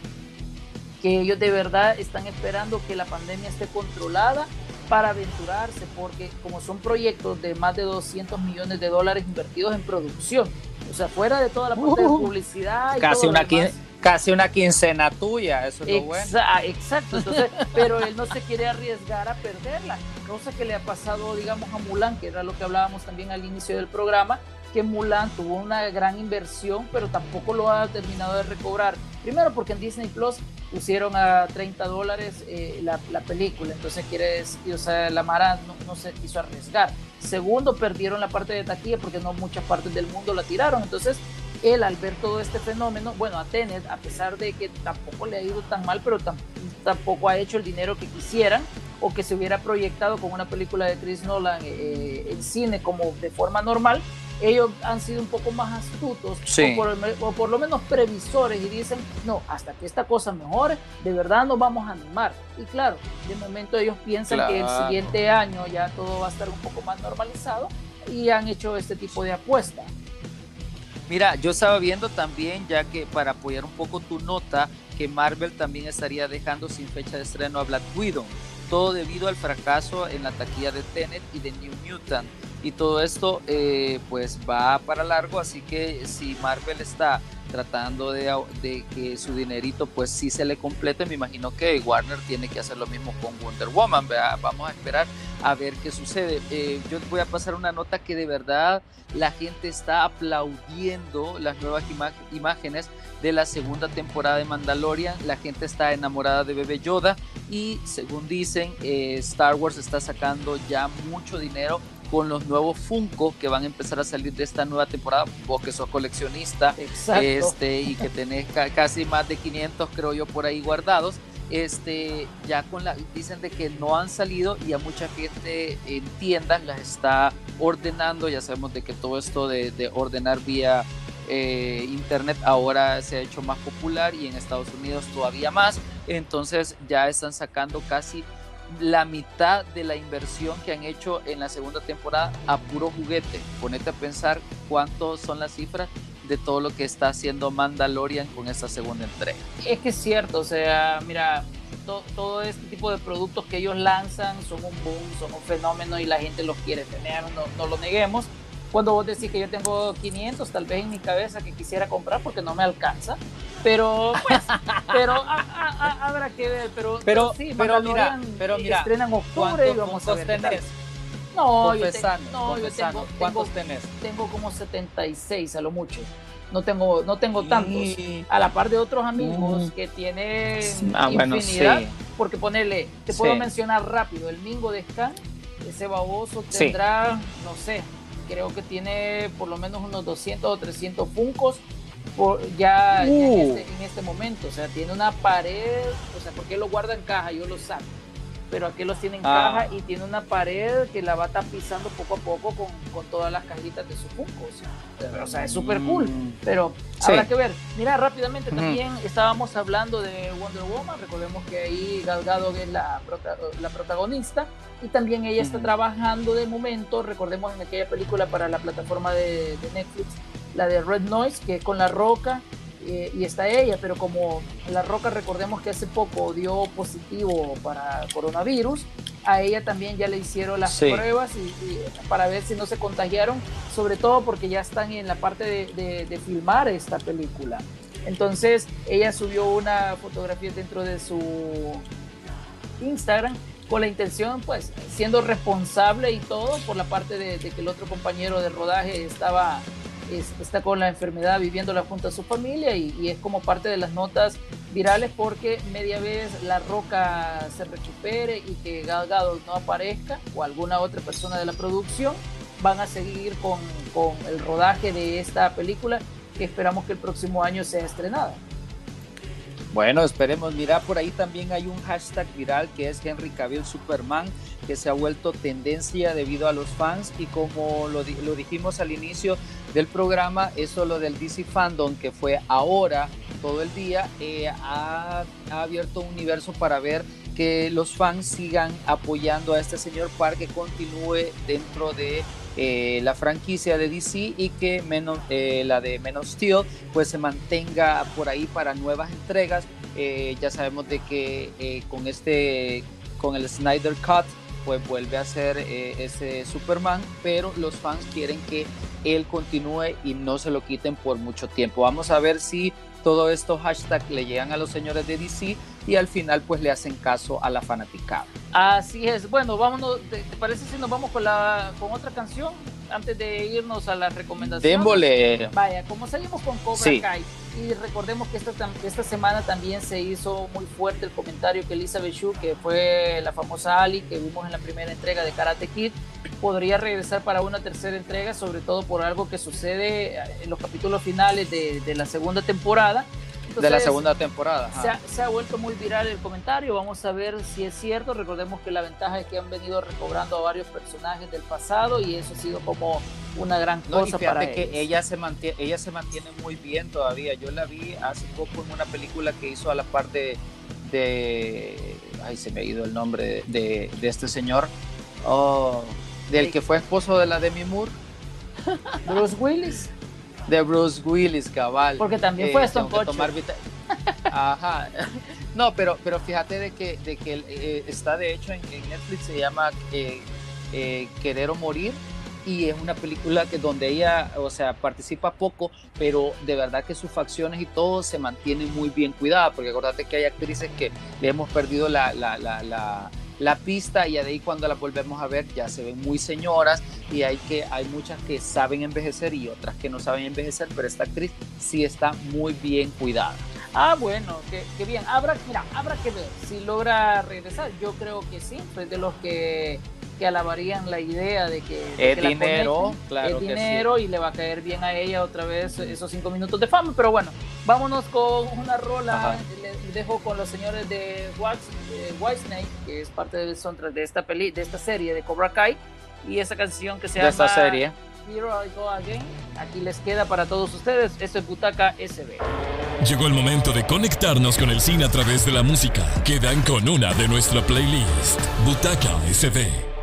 que ellos de verdad están esperando que la pandemia esté controlada para aventurarse, porque como son proyectos de más de 200 millones de dólares invertidos en producción, o sea, fuera de toda la parte de uh. publicidad. casi, una Casi una quincena tuya, eso es lo bueno. Exacto, entonces, pero él no se quiere arriesgar a perderla, cosa que le ha pasado, digamos, a Mulan, que era lo que hablábamos también al inicio del programa, que Mulan tuvo una gran inversión, pero tampoco lo ha terminado de recobrar. Primero porque en Disney Plus pusieron a 30 dólares eh, la, película, entonces quiere decir, o sea, la Mara no, no, se quiso arriesgar. Segundo, perdieron la parte de taquilla porque no muchas partes del mundo la tiraron, entonces él al ver todo este fenómeno, bueno, a Tenet, a pesar de que tampoco le ha ido tan mal, pero tampoco ha hecho el dinero que quisieran o que se hubiera proyectado con una película de Chris Nolan eh, en cine como de forma normal, ellos han sido un poco más astutos o, por, lo menos previsores y dicen, no, hasta que esta cosa mejore, de verdad nos vamos a animar. Y claro, de momento ellos piensan que el siguiente año ya todo va a estar un poco más normalizado y han hecho este tipo de apuesta. Mira, yo estaba viendo también, ya que para apoyar un poco tu nota, que Marvel también estaría dejando sin fecha de estreno a Black Widow, todo debido al fracaso en la taquilla de Tenet y de New Mutant y todo esto eh, pues va para largo, así que si Marvel está tratando de, que su dinerito pues sí se le complete, me imagino que Warner tiene que hacer lo mismo con Wonder Woman, vamos a esperar a ver qué sucede. Eh, yo voy a pasar una nota que de verdad la gente está aplaudiendo las nuevas imágenes de la segunda temporada de Mandalorian, la gente está enamorada de Bebe Yoda y según dicen eh, Star Wars está sacando ya mucho dinero con los nuevos Funko que van a empezar a salir de esta nueva temporada. Vos que sos coleccionista este, y que tenés casi más de 500, creo yo, por ahí guardados. Este, ya con la, dicen de que no han salido y a mucha gente en tiendas las está ordenando. Ya sabemos de que todo esto de, ordenar vía eh, internet ahora se ha hecho más popular y en Estados Unidos todavía más. Entonces ya están sacando casi la mitad de la inversión que han hecho en la segunda temporada a puro juguete. Ponete a pensar cuántos son las cifras de todo lo que está haciendo Mandalorian con esta segunda entrega. Es que es cierto, o sea, mira, todo este tipo de productos que ellos lanzan son un boom, son un fenómeno y la gente los quiere tener, no, no lo neguemos cuando vos decís que yo tengo 500 tal vez en mi cabeza que quisiera comprar porque no me alcanza, pero pues, pero habrá que ver, pero, pero, sí, pero mira, pero mira, estrenan octubre y vamos a ver tenés? No, yo, no yo tengo, ¿cuántos tenés? Tengo como 76 a lo mucho. No tengo, no tengo tantos. A la par de otros amigos que tienen ah, infinidad. Porque ponerle, te puedo mencionar rápido, el Mingo de Scan, ese baboso tendrá, no sé, creo que tiene por lo menos unos 200 o 300 funcos por, ya, uh. este, en, este, momento. O sea, tiene una pared, o sea, porque lo guarda en caja, yo lo saco pero aquí los tiene en ah. caja y tiene una pared que la va tapizando poco a poco con, con todas las cajitas de su Funko. O sea, es súper cool, mm. pero habrá que ver. Mira, rápidamente también estábamos hablando de Wonder Woman, recordemos que ahí Gal Gadot es la, la protagonista y también ella está trabajando de momento, recordemos en aquella película para la plataforma de, de Netflix, la de Red Noise, que es con La Roca, eh, y está ella, pero como La Roca recordemos que hace poco dio positivo para coronavirus, a ella también ya le hicieron las pruebas y, para ver si no se contagiaron, sobre todo porque ya están en la parte de, de, filmar esta película. Entonces ella subió una fotografía dentro de su Instagram con la intención, pues, siendo responsable y todo por la parte de, que el otro compañero de rodaje estaba está con la enfermedad viviéndola junto a su familia y, es como parte de las notas virales porque media vez la roca se recupere y que Gal Gadot no aparezca o alguna otra persona de la producción van a seguir con, con el rodaje de esta película que esperamos que el próximo año sea estrenada. Bueno, esperemos. Mira, por ahí también hay un hashtag viral que es Henry Cavill Superman, que se ha vuelto tendencia debido a los fans y como lo, dijimos al inicio del programa, eso lo del DC Fandom, que fue ahora todo el día, eh, ha, abierto un universo para ver que los fans sigan apoyando a este señor Park, que continúe dentro de eh, la franquicia de DC y que menos, eh, la de Men of Steel pues se mantenga por ahí para nuevas entregas. ya sabemos de que con este, con el Snyder Cut, pues vuelve a ser eh, ese Superman, pero los fans quieren que él continúe y no se lo quiten por mucho tiempo. Vamos a ver si todos estos hashtags le llegan a los señores de DC y al final pues le hacen caso a la fanaticada. Así es. Bueno, vámonos, ¿te, parece si nos vamos con la con otra canción antes de irnos a las recomendaciones? Démosle. Vaya, como salimos con Cobra Kai y recordemos que esta, esta semana también se hizo muy fuerte el comentario que Elizabeth Shue, que fue la famosa Ali que vimos en la primera entrega de Karate Kid, podría regresar para una tercera entrega, sobre todo por algo que sucede en los capítulos finales de, de la segunda temporada de la segunda temporada. Se ha, vuelto muy viral el comentario, vamos a ver si es cierto. Recordemos que la ventaja es que han venido recobrando a varios personajes del pasado y eso ha sido como una gran cosa para que ella se mantiene ella se mantiene muy bien todavía. Yo la vi hace poco en una película que hizo a la parte de, ay se me ha ido el nombre de, este señor, oh, del que fue esposo de la Demi Moore. Bruce Willis de Bruce Willis, cabal. Porque también fue Stone tomar Ajá. No, pero, pero fíjate de que, de que eh, está de hecho en, Netflix, se llama eh, eh, Querer o Morir y es una película que donde ella, o sea, participa poco, pero de verdad que sus facciones y todo se mantienen muy bien cuidadas, porque acordate que hay actrices que le hemos perdido la, la, la, la la pista y de ahí cuando la volvemos a ver ya se ven muy señoras y hay que hay muchas que saben envejecer y otras que no saben envejecer, pero esta actriz sí está muy bien cuidada. Ah, bueno, qué, bien. Habrá, mira, habrá que ver si logra regresar. Yo creo que sí, pues de los que que alabarían la idea de que, es dinero, claro es dinero y le va a caer bien a ella otra vez esos cinco minutos de fama. Pero bueno, vámonos con una rola. Dejo con los señores de Whitesnake, que es parte del soundtrack de esta peli, de esta serie de Cobra Kai, y esa canción que se llama esta serie. Here I Go Again. Aquí les queda para todos ustedes. Esto es Butaca SB. Llegó el momento de conectarnos con el cine a través de la música. Quedan con una de nuestra playlist, Butaca SB.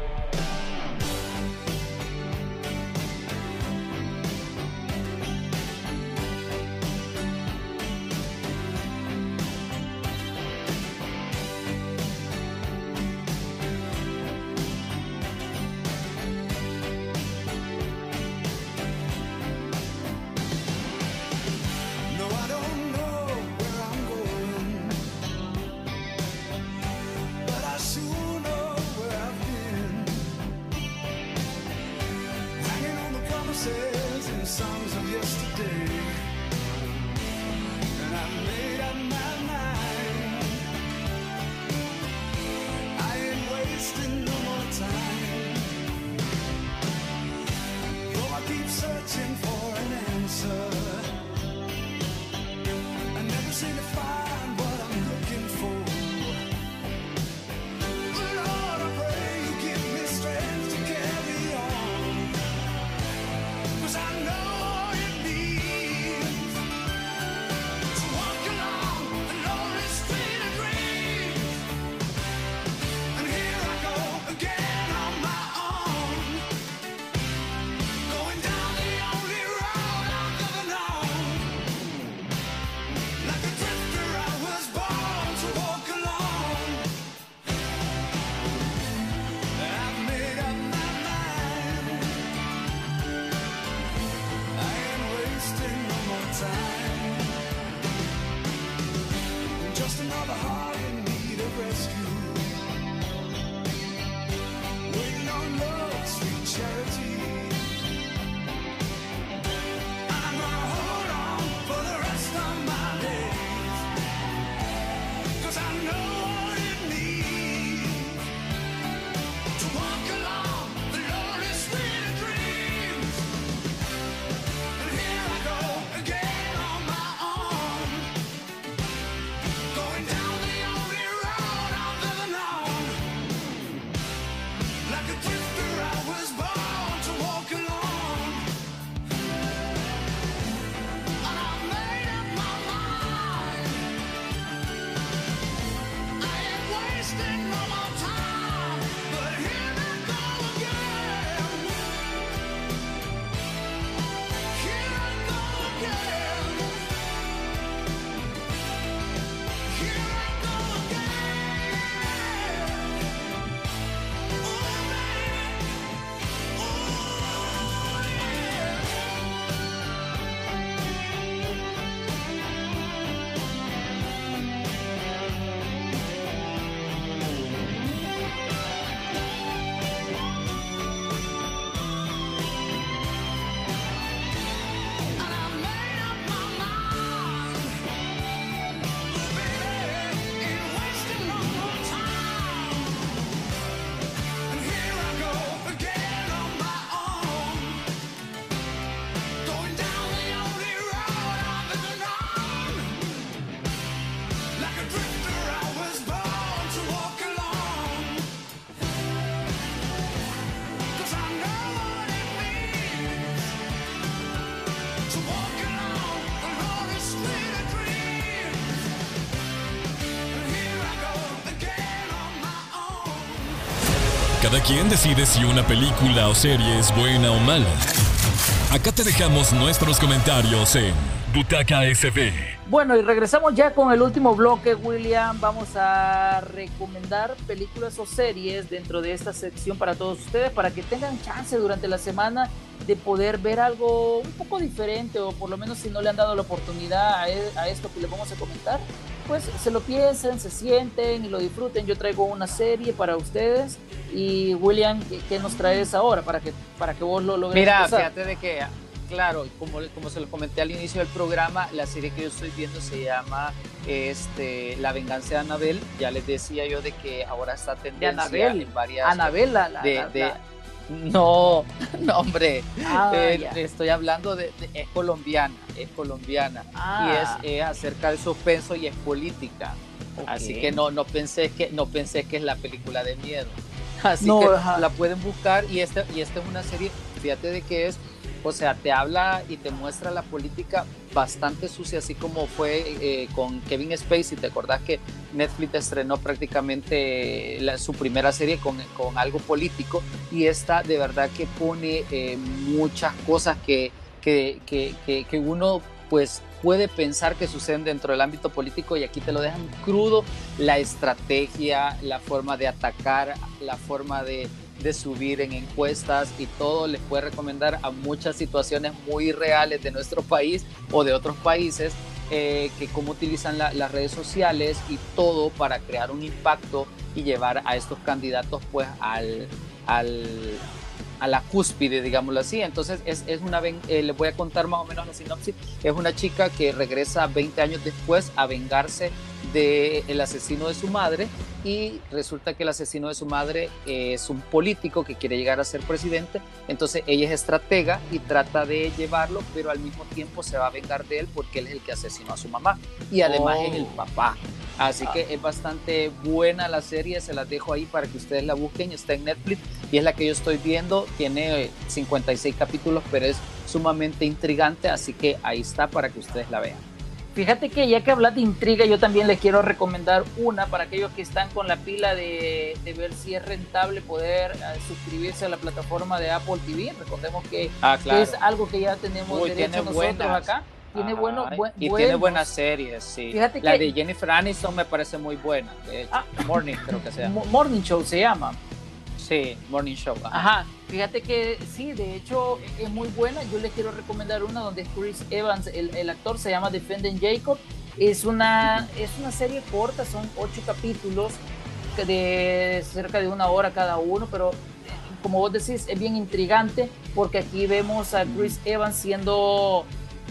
Cada quien decide si una película o serie es buena o mala. Acá te dejamos nuestros comentarios en Butaca SB. Bueno, y regresamos ya con el último bloque, William. Vamos a recomendar películas o series dentro de esta sección para todos ustedes, para que tengan chance durante la semana de poder ver algo un poco diferente, o por lo menos si no le han dado la oportunidad a, e, esto que les vamos a comentar, pues se lo piensen, se sienten y lo disfruten. Yo traigo una serie para ustedes. Y William, ¿qué, nos traes ahora para que, para que vos lo logres? Mira, fíjate de que claro, como, como se lo comenté al inicio del programa, la serie que yo estoy viendo se llama este, La venganza de Anabel. Ya les decía yo de que ahora está tendencia en varias... Anabel, la, de, No, no, hombre. Ah, eh, estoy hablando de, Es colombiana, es colombiana. Y ah. es, acerca de suspenso y es política. Así que no, no, pensé que, no pensé que es la película de miedo. Así que la pueden buscar y esta, y esta es una serie, fíjate de que es o sea, te habla y te muestra la política bastante sucia, así como fue eh, con Kevin Spacey. ¿Te acordás que Netflix estrenó prácticamente su primera serie con, algo político? Y esta de verdad que pone eh, muchas cosas que, que, que, que uno pues puede pensar que suceden dentro del ámbito político y aquí te lo dejan crudo, la estrategia, la forma de atacar, la forma de, de subir en encuestas y todo les puede recomendar a muchas situaciones muy reales de nuestro país o de otros países eh, que cómo utilizan las redes sociales y todo para crear un impacto y llevar a estos candidatos pues al, al a la cúspide, digámoslo así. Entonces, es, es una, eh, les voy a contar más o menos la sinopsis. Es una chica que regresa 20 años después a vengarse del asesino de su madre y resulta que el asesino de su madre es un político que quiere llegar a ser presidente, entonces ella es estratega y trata de llevarlo, pero al mismo tiempo se va a vengar de él porque él es el que asesinó a su mamá y además es el oh. papá. Así que es bastante buena la serie, se las dejo ahí para que ustedes la busquen, está en Netflix y es la que yo estoy viendo, tiene 56 capítulos, pero es sumamente intrigante, así que ahí está para que ustedes la vean. Fíjate que ya que hablas de intriga, yo también les quiero recomendar una para aquellos que están con la pila de, ver si es rentable poder eh, suscribirse a la plataforma de Apple TV. Recordemos que, ah, es algo que ya tenemos derecho nosotros acá. Tiene bueno, y tiene buenas series, sí. Fíjate la de Jennifer Aniston me parece muy buena. Ah. Morning creo que sea. Morning Show se llama. Sí, Morning Show. Ajá. Fíjate que sí, de hecho es muy buena. Yo les quiero recomendar una donde Chris Evans, el, actor, se llama Defending Jacob. Es una, es una serie corta, son ocho capítulos de cerca de una hora cada uno, pero como vos decís, es bien intrigante porque aquí vemos a Chris Evans siendo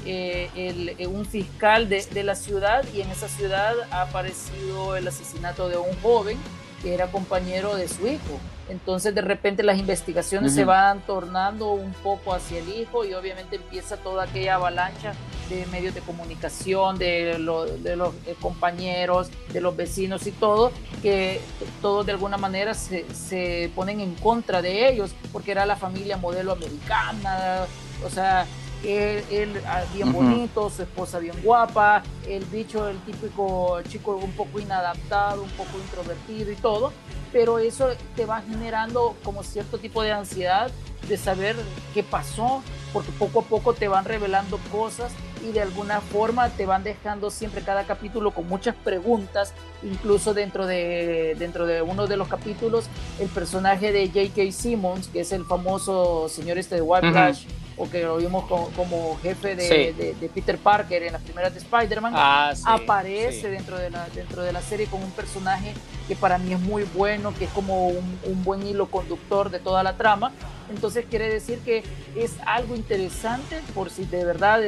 eh, eh, un fiscal de, de, la ciudad y en esa ciudad ha aparecido el asesinato de un joven que era compañero de su hijo. Entonces de repente las investigaciones se van tornando un poco hacia el hijo y obviamente empieza toda aquella avalancha de medios de comunicación, de, de los eh, compañeros, de los vecinos y todo, que todos de alguna manera se, se ponen en contra de ellos, porque era la familia modelo americana, o sea, él, ah, bien bonito, su esposa bien guapa, el bicho, el típico chico un poco inadaptado, un poco introvertido y todo, pero eso te va generando como cierto tipo de ansiedad de saber qué pasó, porque poco a poco te van revelando cosas y de alguna forma te van dejando siempre cada capítulo con muchas preguntas, incluso dentro de, dentro de uno de los capítulos, el personaje de J.K. Simmons, que es el famoso señor este de White Flash, o que lo vimos como, jefe de, Peter Parker en las primeras de Spider-Man, ah, aparece Dentro, de la, dentro de la serie con un personaje que para mí es muy bueno, que es como un, buen hilo conductor de toda la trama. Entonces quiere decir que es algo interesante por si de verdad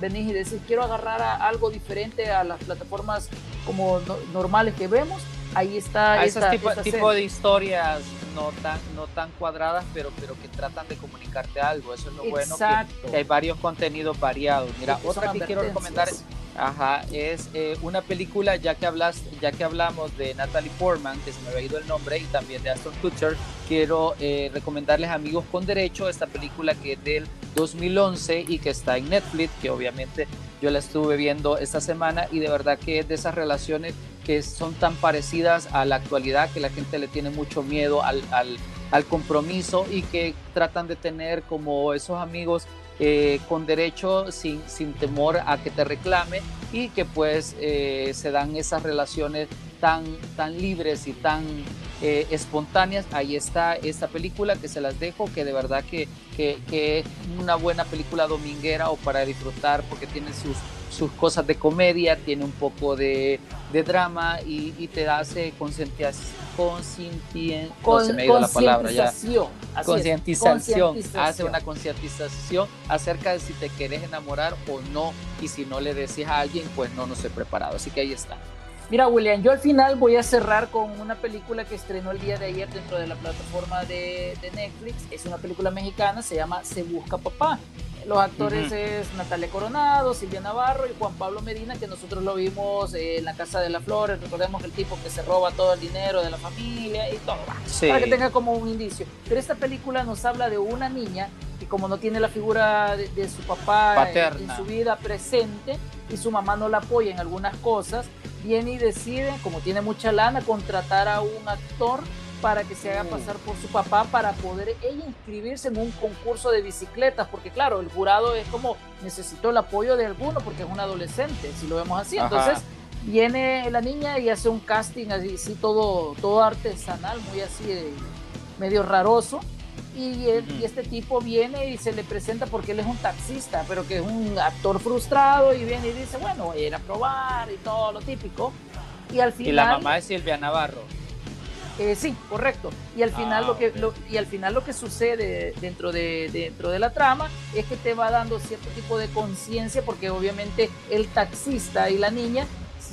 venís y decís quiero agarrar algo diferente a las plataformas como normales que vemos ahí está. ese tipo, tipo de historias no tan, no tan cuadradas, pero, pero que tratan de comunicarte algo. Eso es lo bueno, que, hay varios contenidos variados. Mira, otra que quiero recomendar Ajá, es eh, una película, ya que, hablas, ya que hablamos de Natalie Portman, que se me había ido el nombre, y también de Aston Kutcher, quiero eh, recomendarles Amigos con Derecho, esta película que es del 2011 y que está en Netflix, que obviamente yo la estuve viendo esta semana y de verdad que es de esas relaciones que son tan parecidas a la actualidad que la gente le tiene mucho miedo al, al, al compromiso y que tratan de tener como esos amigos eh, con derecho sin, sin temor a que te reclame y que pues eh, se dan esas relaciones tan, tan libres y tan eh, espontáneas. Ahí está esta película que se las dejo, que de verdad que, que, que, es una buena película dominguera o para disfrutar porque tiene sus, sus cosas de comedia, tiene un poco de, de drama y, y, te hace concientización, Con, la palabra ya. Concientización, hace una concientización acerca de si te quieres enamorar o no y si no le decís a alguien, pues no, no estoy preparado. Así que ahí está. Mira, William, yo al final voy a cerrar con una película que estrenó el día de ayer dentro de la plataforma de, de Netflix. Es una película mexicana, se llama Se Busca Papá. Los actores es Natalia Coronado, Silvia Navarro y Juan Pablo Medina, que nosotros lo vimos en la Casa de las Flores. Recordemos el tipo que se roba todo el dinero de la familia y todo. Para que tenga como un indicio. Pero esta película nos habla de una niña que como no tiene la figura de, de su papá en, en su vida presente y su mamá no la apoya en algunas cosas, viene y decide, como tiene mucha lana, contratar a un actor para que se haga pasar por su papá para poder ella inscribirse en un concurso de bicicletas, porque claro, el jurado es como necesito el apoyo de alguno porque es un adolescente, si lo vemos así. Entonces viene la niña y hace un casting así, todo, todo artesanal, muy así, medio raroso. Y, y, este tipo viene y se le presenta porque él es un taxista, pero que es un actor frustrado y viene y dice, bueno, voy a ir a probar y todo lo típico. Y al final... Y la mamá es Silvia Navarro. Eh, sí, correcto. Y al final ah, lo que y al final lo que sucede dentro de dentro de la trama es que te va dando cierto tipo de conciencia porque obviamente el taxista y la niña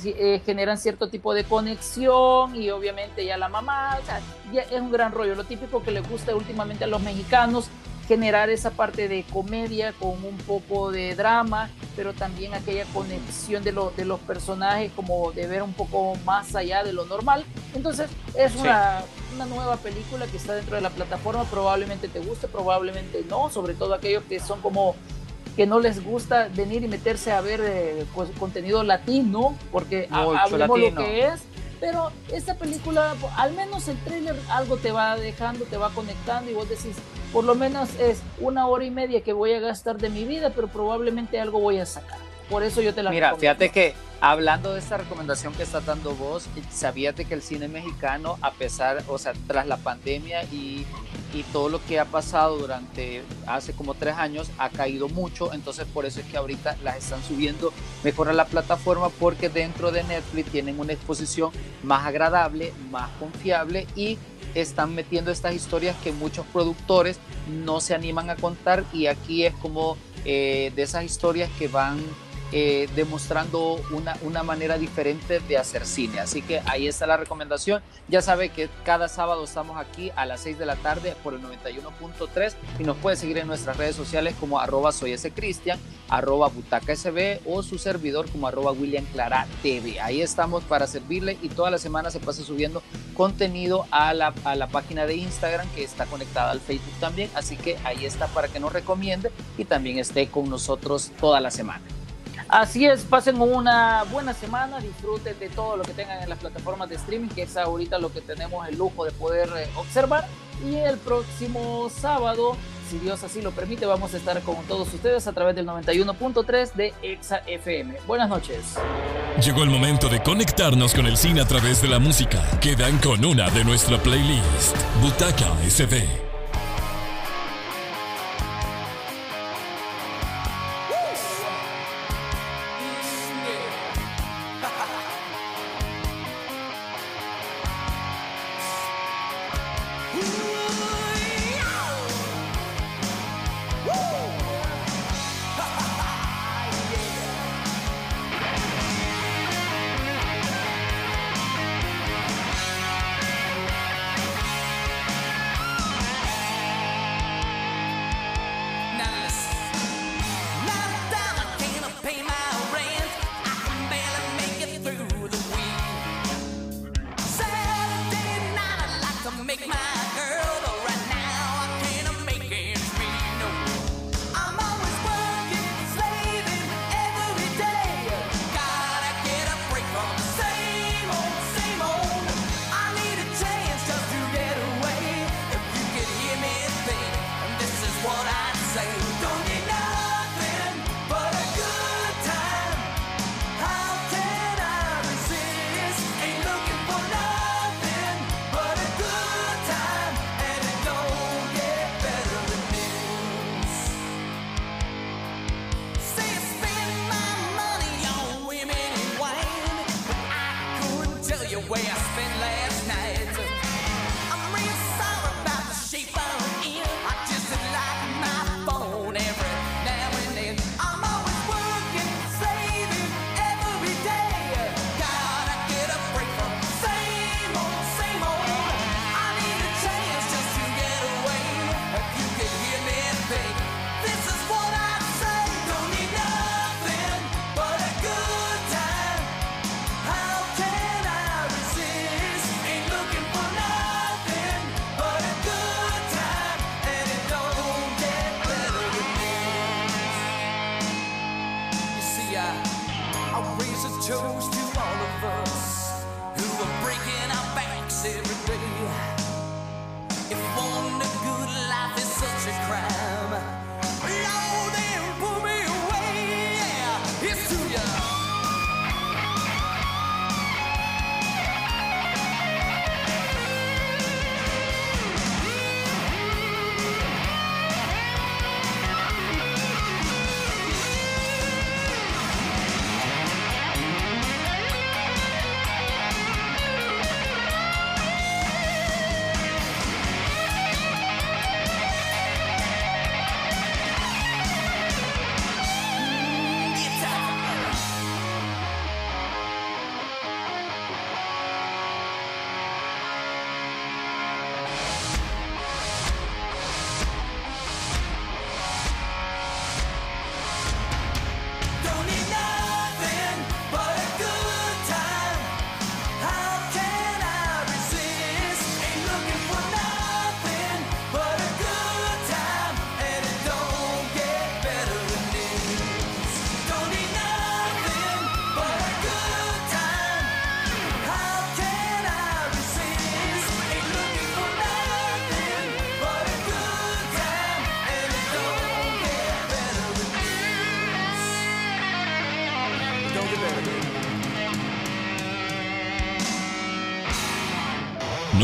eh, generan cierto tipo de conexión y obviamente ya la mamá, o sea, ya es un gran rollo. Lo típico que le gusta últimamente a los mexicanos generar esa parte de comedia con un poco de drama, pero también aquella conexión de, de los personajes, como de ver un poco más allá de lo normal. Entonces, es una, una, nueva película que está dentro de la plataforma, probablemente te guste, probablemente no, sobre todo aquellos que son como que no les gusta venir y meterse a ver eh, pues, contenido latino, porque hablemos lo que es pero esta película, al menos el trailer algo te va dejando, te va conectando y vos decís, por lo menos es una hora y media que voy a gastar de mi vida, pero probablemente algo voy a sacar. Por eso yo te la Mira, fíjate que hablando de esta recomendación que está dando vos, sabíate que el cine mexicano, a pesar, o sea, tras la pandemia y y todo lo que ha pasado durante hace como tres años ha caído mucho, entonces por eso es que ahorita las están subiendo mejor a la plataforma porque dentro de Netflix tienen una exposición más agradable, más confiable y están metiendo estas historias que muchos productores no se animan a contar y aquí es como eh, de esas historias que van eh, demostrando una, una manera diferente de hacer cine. Así que ahí está la recomendación. Ya sabe que cada sábado estamos aquí a las 6 de la tarde por el 91.3 y nos puede seguir en nuestras redes sociales como arroba soy ese Cristian, arroba butaca sb o su servidor como arroba William Clara TV. Ahí estamos para servirle y toda la semana se pasa subiendo contenido a la, a la página de Instagram que está conectada al Facebook también. Así que ahí está para que nos recomiende y también esté con nosotros toda la semana. Así es, pasen una buena semana, disfruten de todo lo que tengan en las plataformas de streaming, que es ahorita lo que tenemos el lujo de poder eh, observar. Y el próximo sábado, si Dios así lo permite, vamos a estar con todos ustedes a través del 91.3 de Exa FM. Buenas noches. Llegó el momento de conectarnos con el cine a través de la música. Quedan con una de nuestra playlist, Butaca SD. toast to all of us who are breaking our backs every day.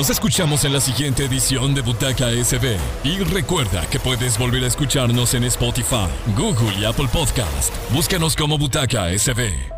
Nos escuchamos en la siguiente edición de Butaca SB. Y recuerda que puedes volver a escucharnos en Spotify, Google y Apple Podcast. Búscanos como Butaca SB.